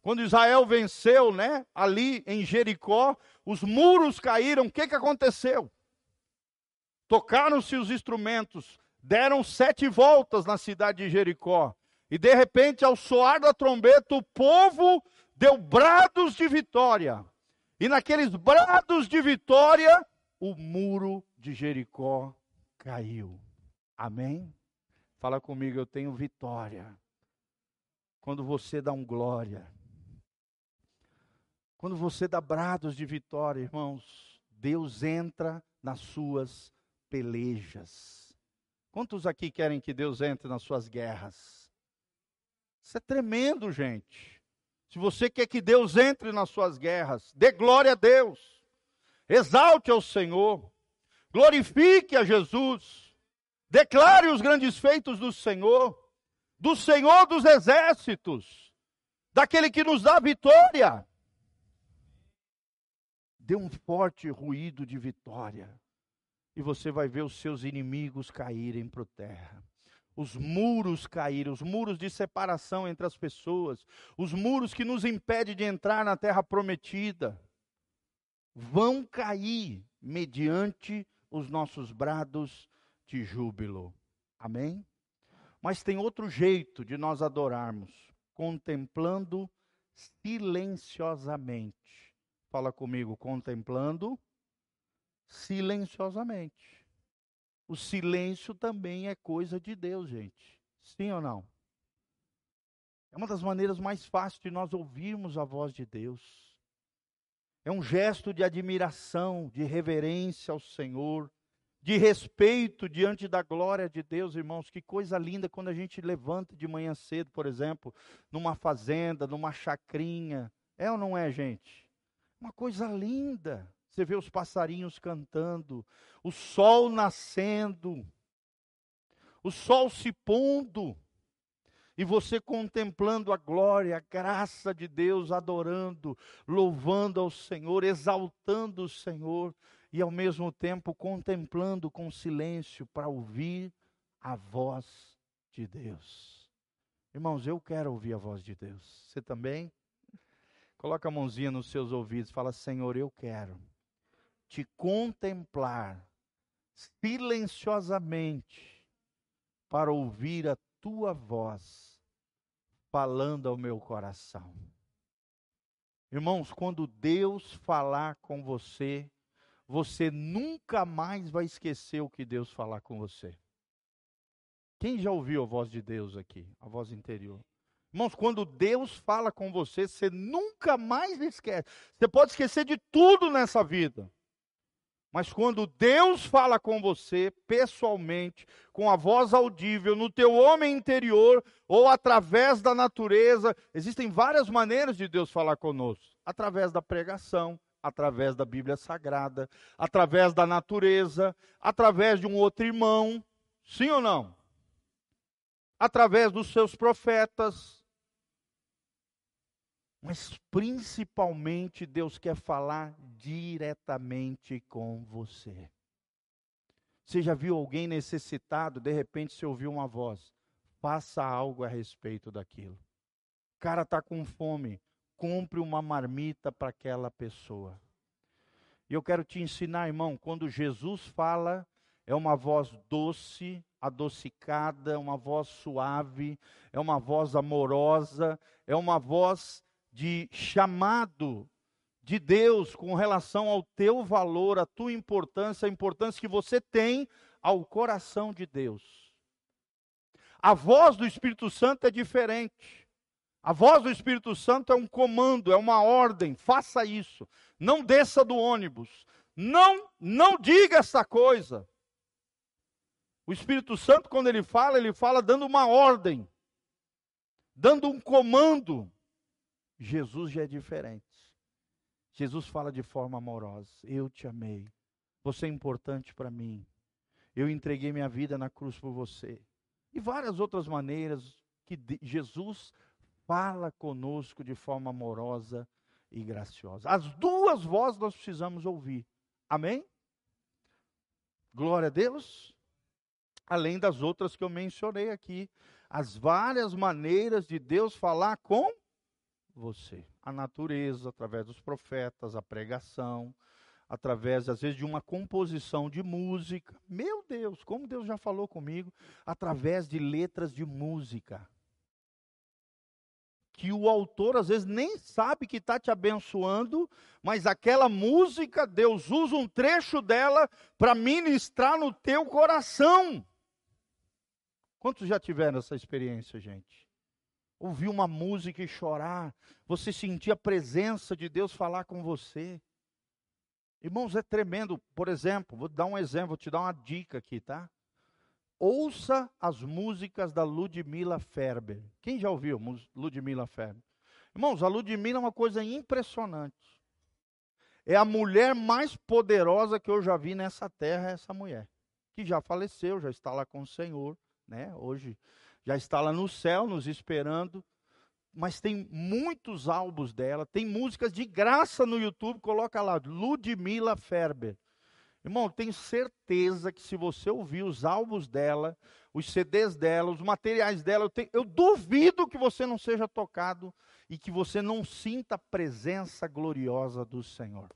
Quando Israel venceu, né, ali em Jericó, os muros caíram. O que, que aconteceu? Tocaram-se os instrumentos, deram sete voltas na cidade de Jericó. E de repente, ao soar da trombeta, o povo deu brados de vitória. E naqueles brados de vitória, o muro de Jericó caiu. Amém? Fala comigo, eu tenho vitória. Quando você dá um glória. Quando você dá brados de vitória, irmãos, Deus entra nas suas pelejas. Quantos aqui querem que Deus entre nas suas guerras? Isso é tremendo, gente. Se você quer que Deus entre nas suas guerras, dê glória a Deus, exalte ao Senhor, glorifique a Jesus, declare os grandes feitos do Senhor, do Senhor dos exércitos, daquele que nos dá vitória. Dê um forte ruído de vitória, e você vai ver os seus inimigos caírem por terra os muros caíram, os muros de separação entre as pessoas, os muros que nos impedem de entrar na terra prometida, vão cair mediante os nossos brados de júbilo. Amém? Mas tem outro jeito de nós adorarmos, contemplando silenciosamente. Fala comigo, contemplando silenciosamente. O silêncio também é coisa de Deus, gente. Sim ou não? É uma das maneiras mais fáceis de nós ouvirmos a voz de Deus. É um gesto de admiração, de reverência ao Senhor, de respeito diante da glória de Deus, irmãos. Que coisa linda quando a gente levanta de manhã cedo, por exemplo, numa fazenda, numa chacrinha. É ou não é, gente? Uma coisa linda. Você vê os passarinhos cantando, o sol nascendo, o sol se pondo, e você contemplando a glória, a graça de Deus, adorando, louvando ao Senhor, exaltando o Senhor, e ao mesmo tempo contemplando com silêncio para ouvir a voz de Deus. Irmãos, eu quero ouvir a voz de Deus. Você também? Coloca a mãozinha nos seus ouvidos, fala: Senhor, eu quero te contemplar silenciosamente para ouvir a tua voz falando ao meu coração. Irmãos, quando Deus falar com você, você nunca mais vai esquecer o que Deus falar com você. Quem já ouviu a voz de Deus aqui, a voz interior? Irmãos, quando Deus fala com você, você nunca mais esquece. Você pode esquecer de tudo nessa vida. Mas quando Deus fala com você pessoalmente, com a voz audível, no teu homem interior ou através da natureza, existem várias maneiras de Deus falar conosco. Através da pregação, através da Bíblia Sagrada, através da natureza, através de um outro irmão. Sim ou não? Através dos seus profetas, mas principalmente Deus quer falar diretamente com você. Você já viu alguém necessitado, de repente você ouviu uma voz, faça algo a respeito daquilo. O cara está com fome, compre uma marmita para aquela pessoa. E eu quero te ensinar, irmão, quando Jesus fala, é uma voz doce, adocicada, uma voz suave, é uma voz amorosa, é uma voz de chamado de Deus com relação ao teu valor, a tua importância, a importância que você tem ao coração de Deus. A voz do Espírito Santo é diferente. A voz do Espírito Santo é um comando, é uma ordem, faça isso. Não desça do ônibus. Não, não diga essa coisa. O Espírito Santo, quando ele fala, ele fala dando uma ordem, dando um comando. Jesus já é diferente. Jesus fala de forma amorosa: Eu te amei, você é importante para mim, eu entreguei minha vida na cruz por você. E várias outras maneiras que Jesus fala conosco de forma amorosa e graciosa. As duas vozes nós precisamos ouvir. Amém? Glória a Deus. Além das outras que eu mencionei aqui, as várias maneiras de Deus falar com você. A natureza, através dos profetas, a pregação, através, às vezes, de uma composição de música. Meu Deus, como Deus já falou comigo, através de letras de música. Que o autor, às vezes, nem sabe que está te abençoando, mas aquela música, Deus usa um trecho dela para ministrar no teu coração. Quantos já tiveram essa experiência, gente? Ouvir uma música e chorar, você sentir a presença de Deus falar com você. Irmãos, é tremendo. Por exemplo, vou dar um exemplo, vou te dar uma dica aqui, tá? Ouça as músicas da Ludmila Ferber. Quem já ouviu Ludmila Ferber? Irmãos, a Ludmila é uma coisa impressionante. É a mulher mais poderosa que eu já vi nessa terra, essa mulher. Que já faleceu, já está lá com o Senhor, né? Hoje já está lá no céu nos esperando. Mas tem muitos álbuns dela, tem músicas de graça no YouTube, coloca lá, Ludmila Ferber. Irmão, tenho certeza que se você ouvir os álbuns dela, os CDs dela, os materiais dela, eu, tenho, eu duvido que você não seja tocado e que você não sinta a presença gloriosa do Senhor.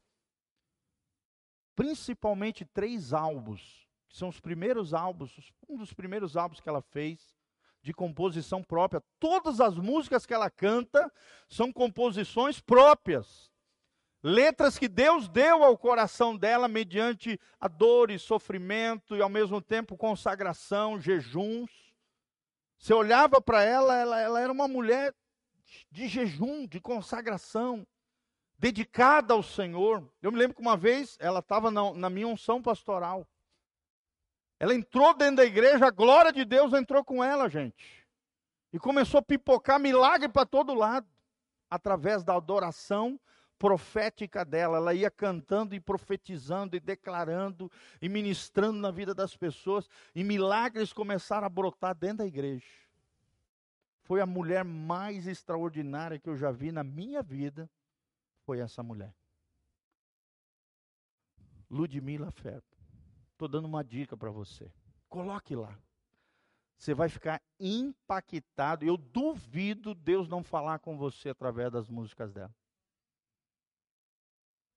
Principalmente três álbuns, que são os primeiros álbuns, um dos primeiros álbuns que ela fez, de composição própria. Todas as músicas que ela canta são composições próprias. Letras que Deus deu ao coração dela mediante a dor e sofrimento e ao mesmo tempo consagração, jejuns. Você olhava para ela, ela, ela era uma mulher de jejum, de consagração, dedicada ao Senhor. Eu me lembro que uma vez ela estava na, na minha unção pastoral. Ela entrou dentro da igreja, a glória de Deus entrou com ela, gente. E começou a pipocar milagre para todo lado, através da adoração profética dela. Ela ia cantando e profetizando e declarando e ministrando na vida das pessoas, e milagres começaram a brotar dentro da igreja. Foi a mulher mais extraordinária que eu já vi na minha vida, foi essa mulher. Ludmila Ferro. Estou dando uma dica para você. Coloque lá. Você vai ficar impactado. Eu duvido Deus não falar com você através das músicas dela.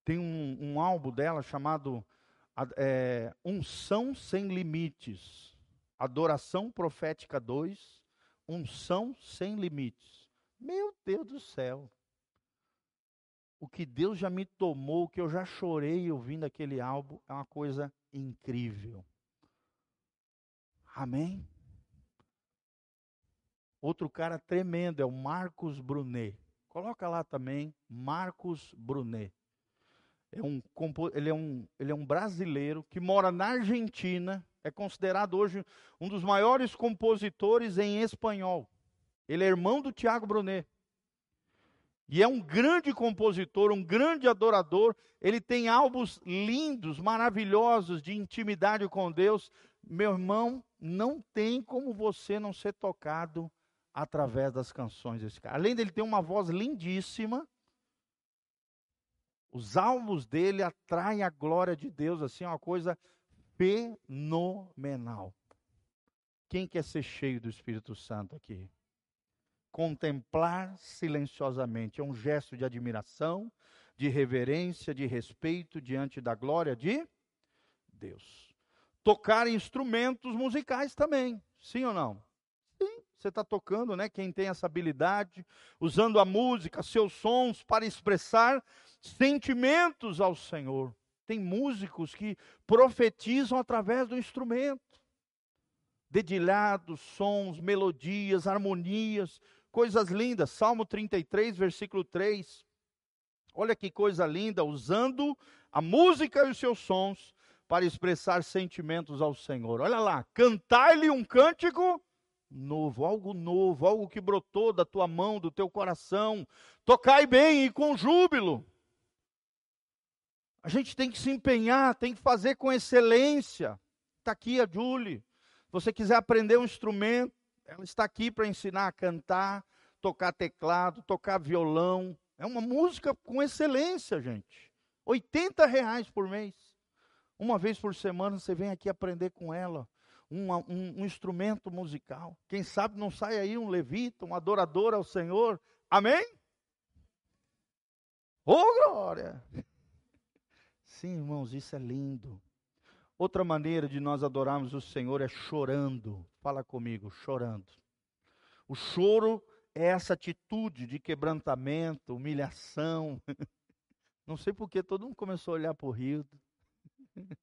Tem um, um álbum dela chamado é, Unção Sem Limites. Adoração Profética 2. Unção Sem Limites. Meu Deus do céu. o que Deus já me tomou, o que eu já chorei ouvindo aquele álbum, é uma coisa incrível. Amém? Outro cara tremendo é o Marcos Brunet. Coloca lá também, Marcos Brunet. É um, ele, é um, ele é um brasileiro que mora na Argentina, é considerado hoje um dos maiores compositores em espanhol. Ele é irmão do Tiago Brunet. E é um grande compositor, um grande adorador. Ele tem álbuns lindos, maravilhosos de intimidade com Deus. Meu irmão, não tem como você não ser tocado através das canções desse cara. Além dele ter uma voz lindíssima, os álbuns dele atraem a glória de Deus, assim, é uma coisa fenomenal. Quem quer ser cheio do Espírito Santo aqui? Contemplar silenciosamente é um gesto de admiração, de reverência, de respeito diante da glória de Deus. Tocar instrumentos musicais também, sim ou não? Sim, você está tocando, né? Quem tem essa habilidade, usando a música, seus sons para expressar sentimentos ao Senhor. Tem músicos que profetizam através do instrumento. Dedilhados, sons, melodias, harmonias, coisas lindas. Salmo 33, versículo 3. Olha que coisa linda, usando a música e os seus sons para expressar sentimentos ao Senhor. Olha lá, cantar-lhe um cântico novo, algo novo, algo que brotou da tua mão, do teu coração. Tocai bem e com júbilo. A gente tem que se empenhar, tem que fazer com excelência. Está aqui a Julie. Se você quiser aprender um instrumento, ela está aqui para ensinar a cantar, tocar teclado, tocar violão. É uma música com excelência, gente. 80 reais por mês. Uma vez por semana você vem aqui aprender com ela um, um, um instrumento musical. Quem sabe não sai aí um levita, um adorador ao Senhor. Amém? Ô oh, glória! *laughs* Sim, irmãos, isso é lindo. Outra maneira de nós adorarmos o Senhor é chorando. Fala comigo, chorando. O choro é essa atitude de quebrantamento, humilhação. *laughs* Não sei porque todo mundo começou a olhar para o rio. *laughs*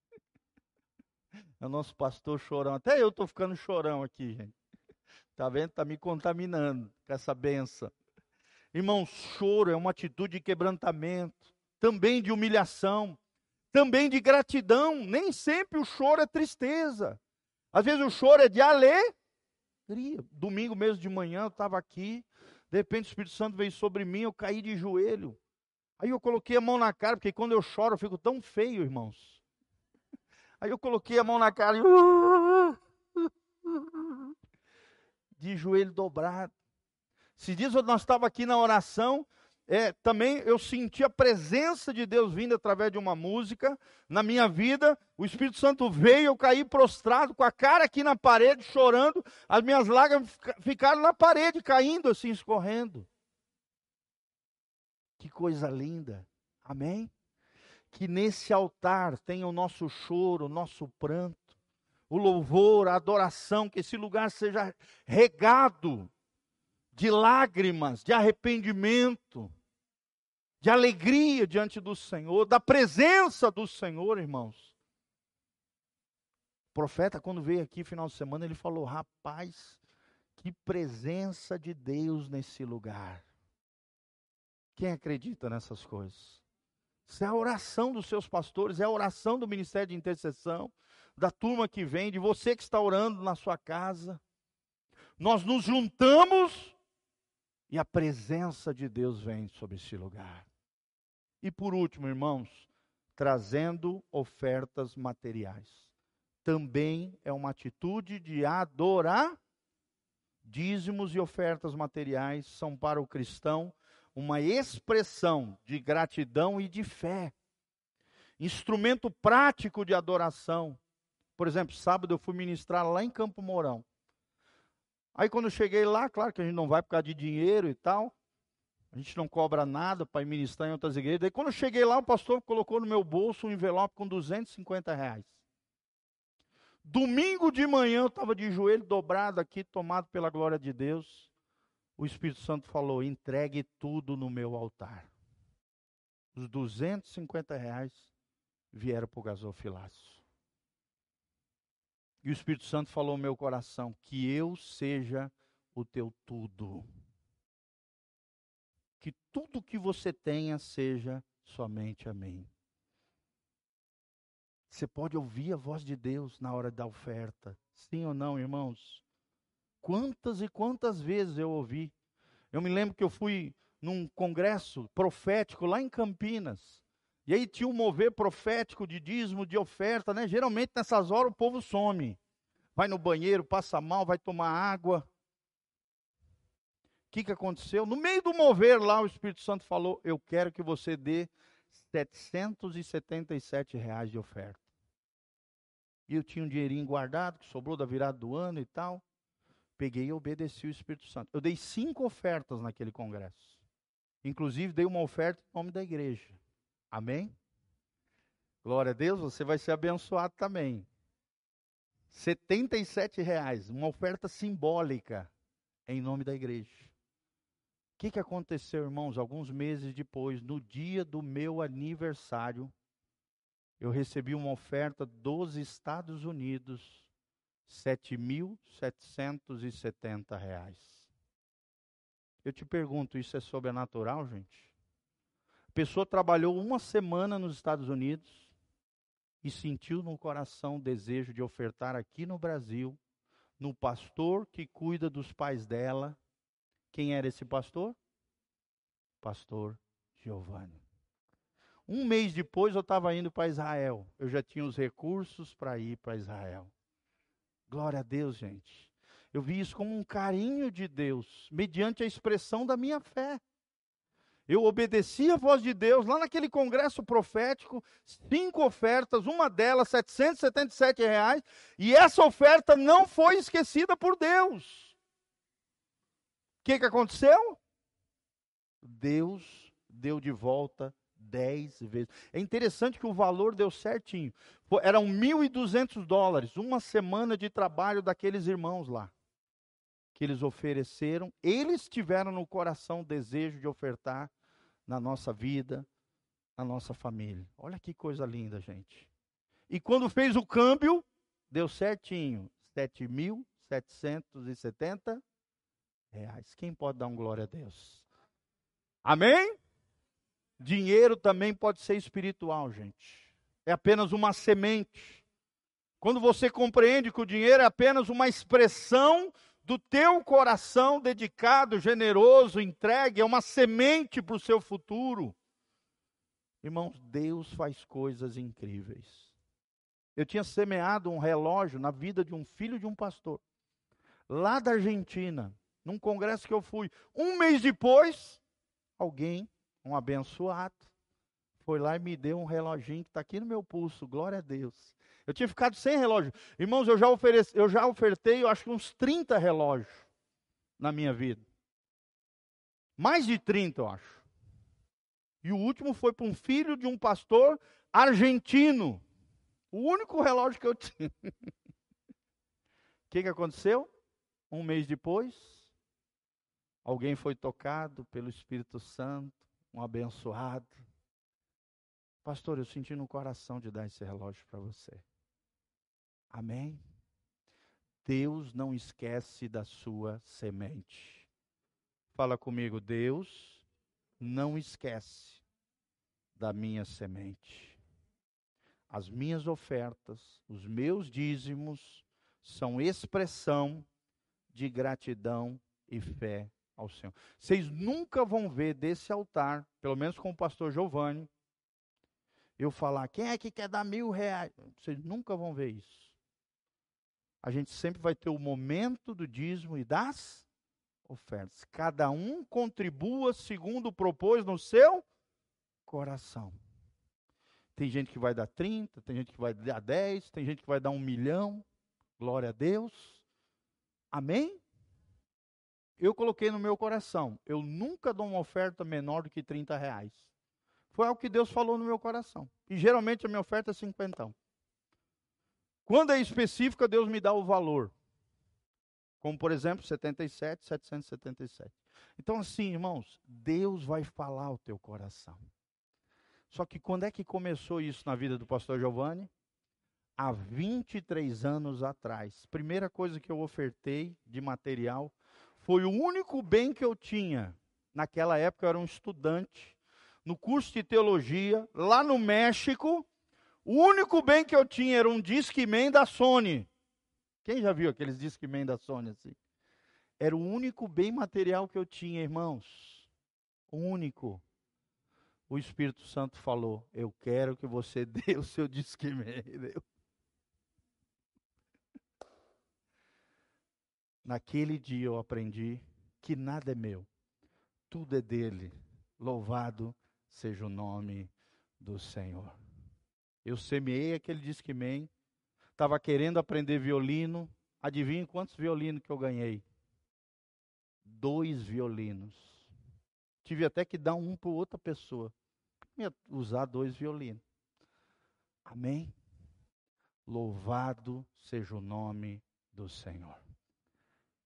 É o nosso pastor chorão. Até eu estou ficando chorão aqui, gente. Está vendo? Está me contaminando com essa benção. Irmão, choro é uma atitude de quebrantamento, também de humilhação, também de gratidão. Nem sempre o choro é tristeza. Às vezes o choro é de alegria. Domingo mesmo de manhã eu estava aqui, de repente o Espírito Santo veio sobre mim, eu caí de joelho. Aí eu coloquei a mão na cara, porque quando eu choro eu fico tão feio, irmãos. Aí eu coloquei a mão na cara e. *laughs* De joelho dobrado. Se diz nós estávamos aqui na oração, é, também eu senti a presença de Deus vindo através de uma música na minha vida. O Espírito Santo veio, eu caí prostrado, com a cara aqui na parede, chorando. As minhas lágrimas ficaram na parede, caindo assim, escorrendo. Que coisa linda. Amém? Que nesse altar tenha o nosso choro, o nosso pranto, o louvor, a adoração, que esse lugar seja regado de lágrimas, de arrependimento de alegria diante do Senhor, da presença do Senhor, irmãos. O profeta, quando veio aqui final de semana, ele falou: rapaz, que presença de Deus nesse lugar. Quem acredita nessas coisas? Isso é a oração dos seus pastores, é a oração do ministério de intercessão, da turma que vem, de você que está orando na sua casa. Nós nos juntamos e a presença de Deus vem sobre esse lugar. E por último, irmãos, trazendo ofertas materiais. Também é uma atitude de adorar. Dízimos e ofertas materiais são para o cristão uma expressão de gratidão e de fé. Instrumento prático de adoração. Por exemplo, sábado eu fui ministrar lá em Campo Mourão. Aí quando eu cheguei lá, claro que a gente não vai por causa de dinheiro e tal. A gente não cobra nada para ministrar em outras igrejas. Daí quando eu cheguei lá, o pastor colocou no meu bolso um envelope com 250 reais. Domingo de manhã eu estava de joelho dobrado aqui, tomado pela glória de Deus. O Espírito Santo falou: entregue tudo no meu altar. os 250 reais vieram para o gasofilaço. E o Espírito Santo falou no meu coração: que eu seja o teu tudo. Que tudo que você tenha seja somente a mim. Você pode ouvir a voz de Deus na hora da oferta. Sim ou não, irmãos? Quantas e quantas vezes eu ouvi. Eu me lembro que eu fui num congresso profético lá em Campinas. E aí tinha um mover profético de dízimo, de oferta, né? Geralmente nessas horas o povo some. Vai no banheiro, passa mal, vai tomar água. O que, que aconteceu? No meio do mover lá, o Espírito Santo falou: Eu quero que você dê 777 reais de oferta. E eu tinha um dinheirinho guardado, que sobrou da virada do ano e tal. Peguei e obedeci o Espírito Santo. Eu dei cinco ofertas naquele congresso. Inclusive, dei uma oferta em nome da igreja. Amém? Glória a Deus, você vai ser abençoado também. 77 reais, uma oferta simbólica em nome da igreja. Que, que aconteceu, irmãos? Alguns meses depois, no dia do meu aniversário, eu recebi uma oferta dos Estados Unidos, 7.770 reais. Eu te pergunto, isso é sobrenatural, gente? A pessoa trabalhou uma semana nos Estados Unidos e sentiu no coração o desejo de ofertar aqui no Brasil, no pastor que cuida dos pais dela. Quem era esse pastor? Pastor Giovanni. Um mês depois eu estava indo para Israel. Eu já tinha os recursos para ir para Israel. Glória a Deus, gente. Eu vi isso como um carinho de Deus, mediante a expressão da minha fé. Eu obedeci a voz de Deus lá naquele congresso profético, cinco ofertas, uma delas 777 reais, e essa oferta não foi esquecida por Deus. O que, que aconteceu? Deus deu de volta dez vezes. É interessante que o valor deu certinho. Eram 1.200 dólares, uma semana de trabalho daqueles irmãos lá que eles ofereceram, eles tiveram no coração o desejo de ofertar na nossa vida, na nossa família. Olha que coisa linda, gente. E quando fez o câmbio, deu certinho, 7.770 reais. Quem pode dar um glória a Deus? Amém? Dinheiro também pode ser espiritual, gente. É apenas uma semente. Quando você compreende que o dinheiro é apenas uma expressão do teu coração dedicado, generoso, entregue, é uma semente para o seu futuro. Irmãos, Deus faz coisas incríveis. Eu tinha semeado um relógio na vida de um filho de um pastor, lá da Argentina, num congresso que eu fui. Um mês depois, alguém, um abençoado, foi lá e me deu um reloginho que está aqui no meu pulso, glória a Deus. Eu tinha ficado sem relógio. Irmãos, eu já, ofereci, eu já ofertei, eu acho que uns 30 relógios na minha vida. Mais de 30, eu acho. E o último foi para um filho de um pastor argentino. O único relógio que eu *laughs* tinha. O que, que aconteceu? Um mês depois, alguém foi tocado pelo Espírito Santo, um abençoado. Pastor, eu senti no coração de dar esse relógio para você. Amém? Deus não esquece da sua semente. Fala comigo, Deus não esquece da minha semente. As minhas ofertas, os meus dízimos são expressão de gratidão e fé ao Senhor. Vocês nunca vão ver desse altar, pelo menos com o pastor Giovanni, eu falar, quem é que quer dar mil reais? Vocês nunca vão ver isso a gente sempre vai ter o momento do dízimo e das ofertas. Cada um contribua segundo propôs no seu coração. Tem gente que vai dar 30, tem gente que vai dar 10, tem gente que vai dar um milhão. Glória a Deus. Amém? Eu coloquei no meu coração, eu nunca dou uma oferta menor do que 30 reais. Foi algo que Deus falou no meu coração. E geralmente a minha oferta é 50. Quando é específica, Deus me dá o valor. Como, por exemplo, 77, 777. Então, assim, irmãos, Deus vai falar o teu coração. Só que quando é que começou isso na vida do pastor Giovanni? Há 23 anos atrás. Primeira coisa que eu ofertei de material foi o único bem que eu tinha. Naquela época eu era um estudante no curso de teologia lá no México. O único bem que eu tinha era um Discman da Sony. Quem já viu aqueles Discman da Sony assim? Era o único bem material que eu tinha, irmãos. O único. O Espírito Santo falou: Eu quero que você *laughs* dê o seu Discman. Naquele dia eu aprendi que nada é meu, tudo é dele. Louvado seja o nome do Senhor. Eu semeei aquele Discman, estava querendo aprender violino. Adivinha quantos violinos que eu ganhei? Dois violinos. Tive até que dar um para outra pessoa. Usar dois violinos. Amém? Louvado seja o nome do Senhor.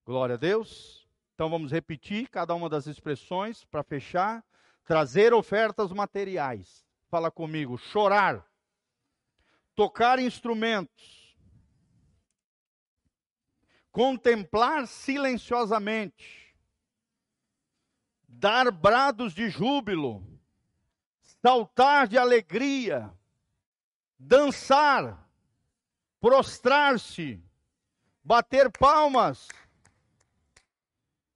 Glória a Deus. Então vamos repetir cada uma das expressões para fechar. Trazer ofertas materiais. Fala comigo. Chorar. Tocar instrumentos. Contemplar silenciosamente. Dar brados de júbilo. Saltar de alegria. Dançar. Prostrar-se. Bater palmas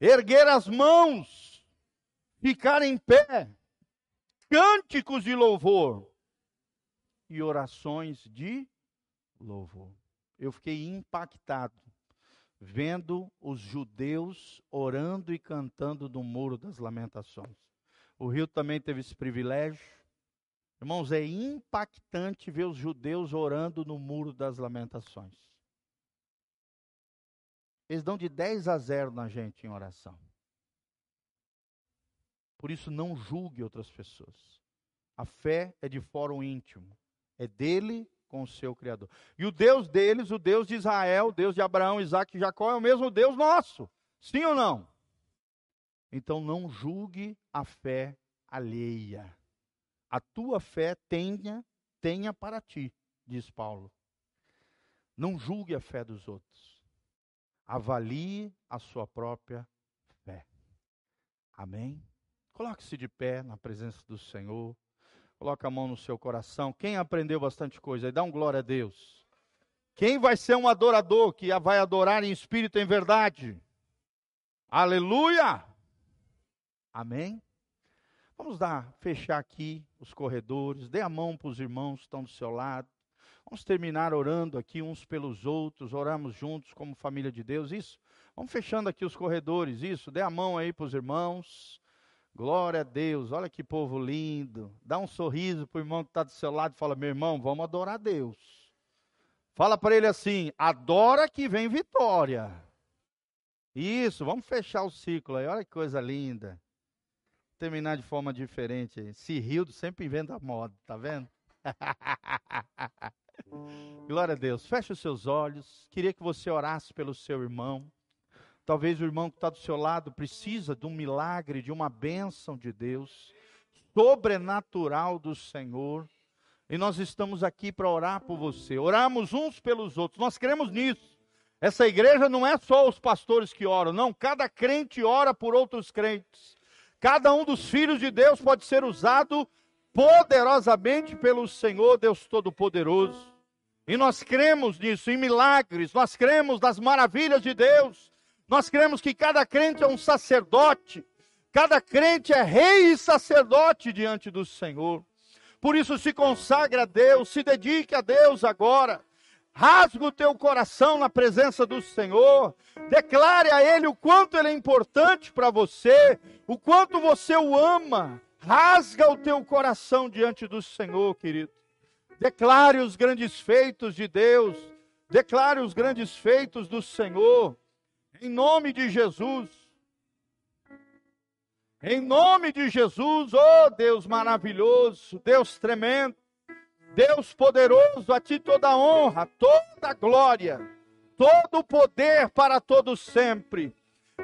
erguer as mãos, ficar em pé, cânticos de louvor e orações de louvor. Eu fiquei impactado vendo os judeus orando e cantando no Muro das Lamentações. O Rio também teve esse privilégio. Irmãos, é impactante ver os judeus orando no Muro das Lamentações. Eles dão de 10 a 0 na gente em oração. Por isso, não julgue outras pessoas. A fé é de fórum íntimo. É dele com o seu Criador. E o Deus deles, o Deus de Israel, o Deus de Abraão, Isaac e Jacó, é o mesmo Deus nosso. Sim ou não? Então não julgue a fé alheia. A tua fé tenha, tenha para ti, diz Paulo. Não julgue a fé dos outros avalie a sua própria fé. Amém? Coloque-se de pé na presença do Senhor. Coloque a mão no seu coração. Quem aprendeu bastante coisa dá um glória a Deus. Quem vai ser um adorador que vai adorar em espírito e em verdade? Aleluia! Amém? Vamos dar, fechar aqui os corredores. Dê a mão para os irmãos que estão do seu lado. Vamos terminar orando aqui uns pelos outros, oramos juntos como família de Deus, isso? Vamos fechando aqui os corredores, isso? Dê a mão aí para os irmãos. Glória a Deus, olha que povo lindo. Dá um sorriso para o irmão que está do seu lado e fala: meu irmão, vamos adorar a Deus. Fala para ele assim: adora que vem vitória. Isso, vamos fechar o ciclo aí, olha que coisa linda. Terminar de forma diferente. Se Rildo sempre inventa moda, tá vendo? *laughs* Glória a Deus. Feche os seus olhos. Queria que você orasse pelo seu irmão. Talvez o irmão que está do seu lado precisa de um milagre, de uma bênção de Deus, sobrenatural do Senhor. E nós estamos aqui para orar por você. Oramos uns pelos outros. Nós cremos nisso. Essa igreja não é só os pastores que oram, não. Cada crente ora por outros crentes. Cada um dos filhos de Deus pode ser usado poderosamente pelo Senhor Deus Todo-Poderoso. E nós cremos nisso, em milagres, nós cremos nas maravilhas de Deus, nós cremos que cada crente é um sacerdote, cada crente é rei e sacerdote diante do Senhor. Por isso, se consagre a Deus, se dedique a Deus agora. Rasga o teu coração na presença do Senhor. Declare a Ele o quanto Ele é importante para você, o quanto você o ama. Rasga o teu coração diante do Senhor, querido. Declare os grandes feitos de Deus. Declare os grandes feitos do Senhor. Em nome de Jesus. Em nome de Jesus, oh Deus maravilhoso, Deus tremendo, Deus poderoso, a ti toda honra, toda glória, todo poder para todos sempre.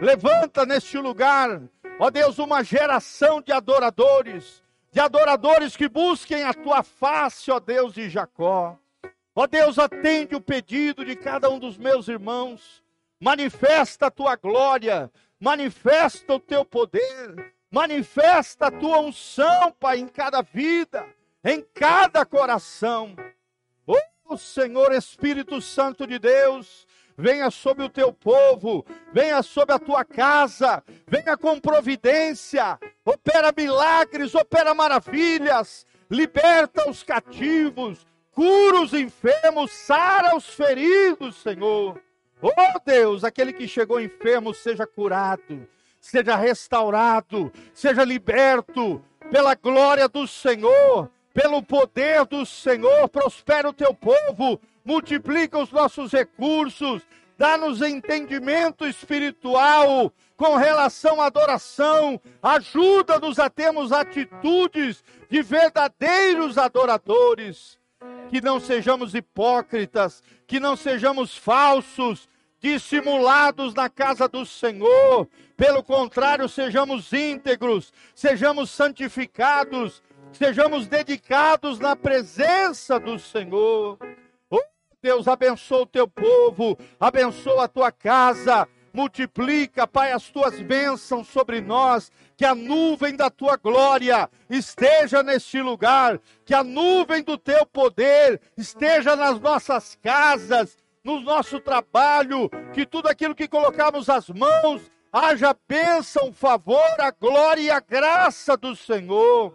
Levanta neste lugar Ó Deus, uma geração de adoradores, de adoradores que busquem a tua face, ó Deus de Jacó. Ó Deus, atende o pedido de cada um dos meus irmãos. Manifesta a tua glória, manifesta o teu poder, manifesta a tua unção, Pai, em cada vida, em cada coração. Oh Senhor Espírito Santo de Deus, venha sobre o teu povo, venha sobre a tua casa, venha com providência, opera milagres, opera maravilhas, liberta os cativos, cura os enfermos, sara os feridos, Senhor. Oh Deus, aquele que chegou enfermo seja curado, seja restaurado, seja liberto pela glória do Senhor, pelo poder do Senhor, prospera o teu povo, multiplica os nossos recursos, dá-nos entendimento espiritual com relação à adoração, ajuda-nos a termos atitudes de verdadeiros adoradores, que não sejamos hipócritas, que não sejamos falsos, dissimulados na casa do Senhor, pelo contrário, sejamos íntegros, sejamos santificados, sejamos dedicados na presença do Senhor. Deus, abençoa o teu povo, abençoa a tua casa, multiplica, Pai, as tuas bênçãos sobre nós, que a nuvem da tua glória esteja neste lugar, que a nuvem do teu poder esteja nas nossas casas, no nosso trabalho, que tudo aquilo que colocamos as mãos, haja bênção, favor, a glória e a graça do Senhor.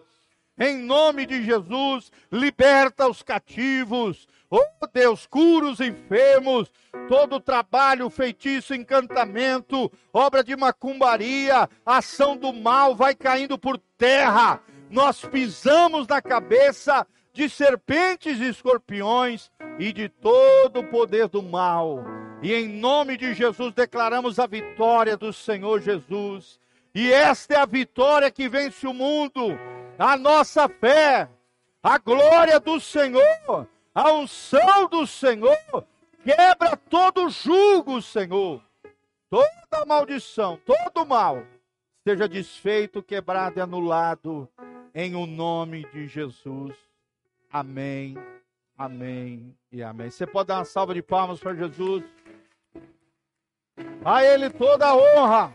Em nome de Jesus, liberta os cativos, Oh Deus, cura os enfermos, todo trabalho, feitiço, encantamento, obra de macumbaria, ação do mal vai caindo por terra. Nós pisamos na cabeça de serpentes e escorpiões e de todo o poder do mal. E em nome de Jesus declaramos a vitória do Senhor Jesus. E esta é a vitória que vence o mundo, a nossa fé, a glória do Senhor a unção do Senhor quebra todo jugo, Senhor. Toda maldição, todo mal, seja desfeito, quebrado e anulado em o nome de Jesus. Amém, amém e amém. Você pode dar uma salva de palmas para Jesus? A Ele toda a honra.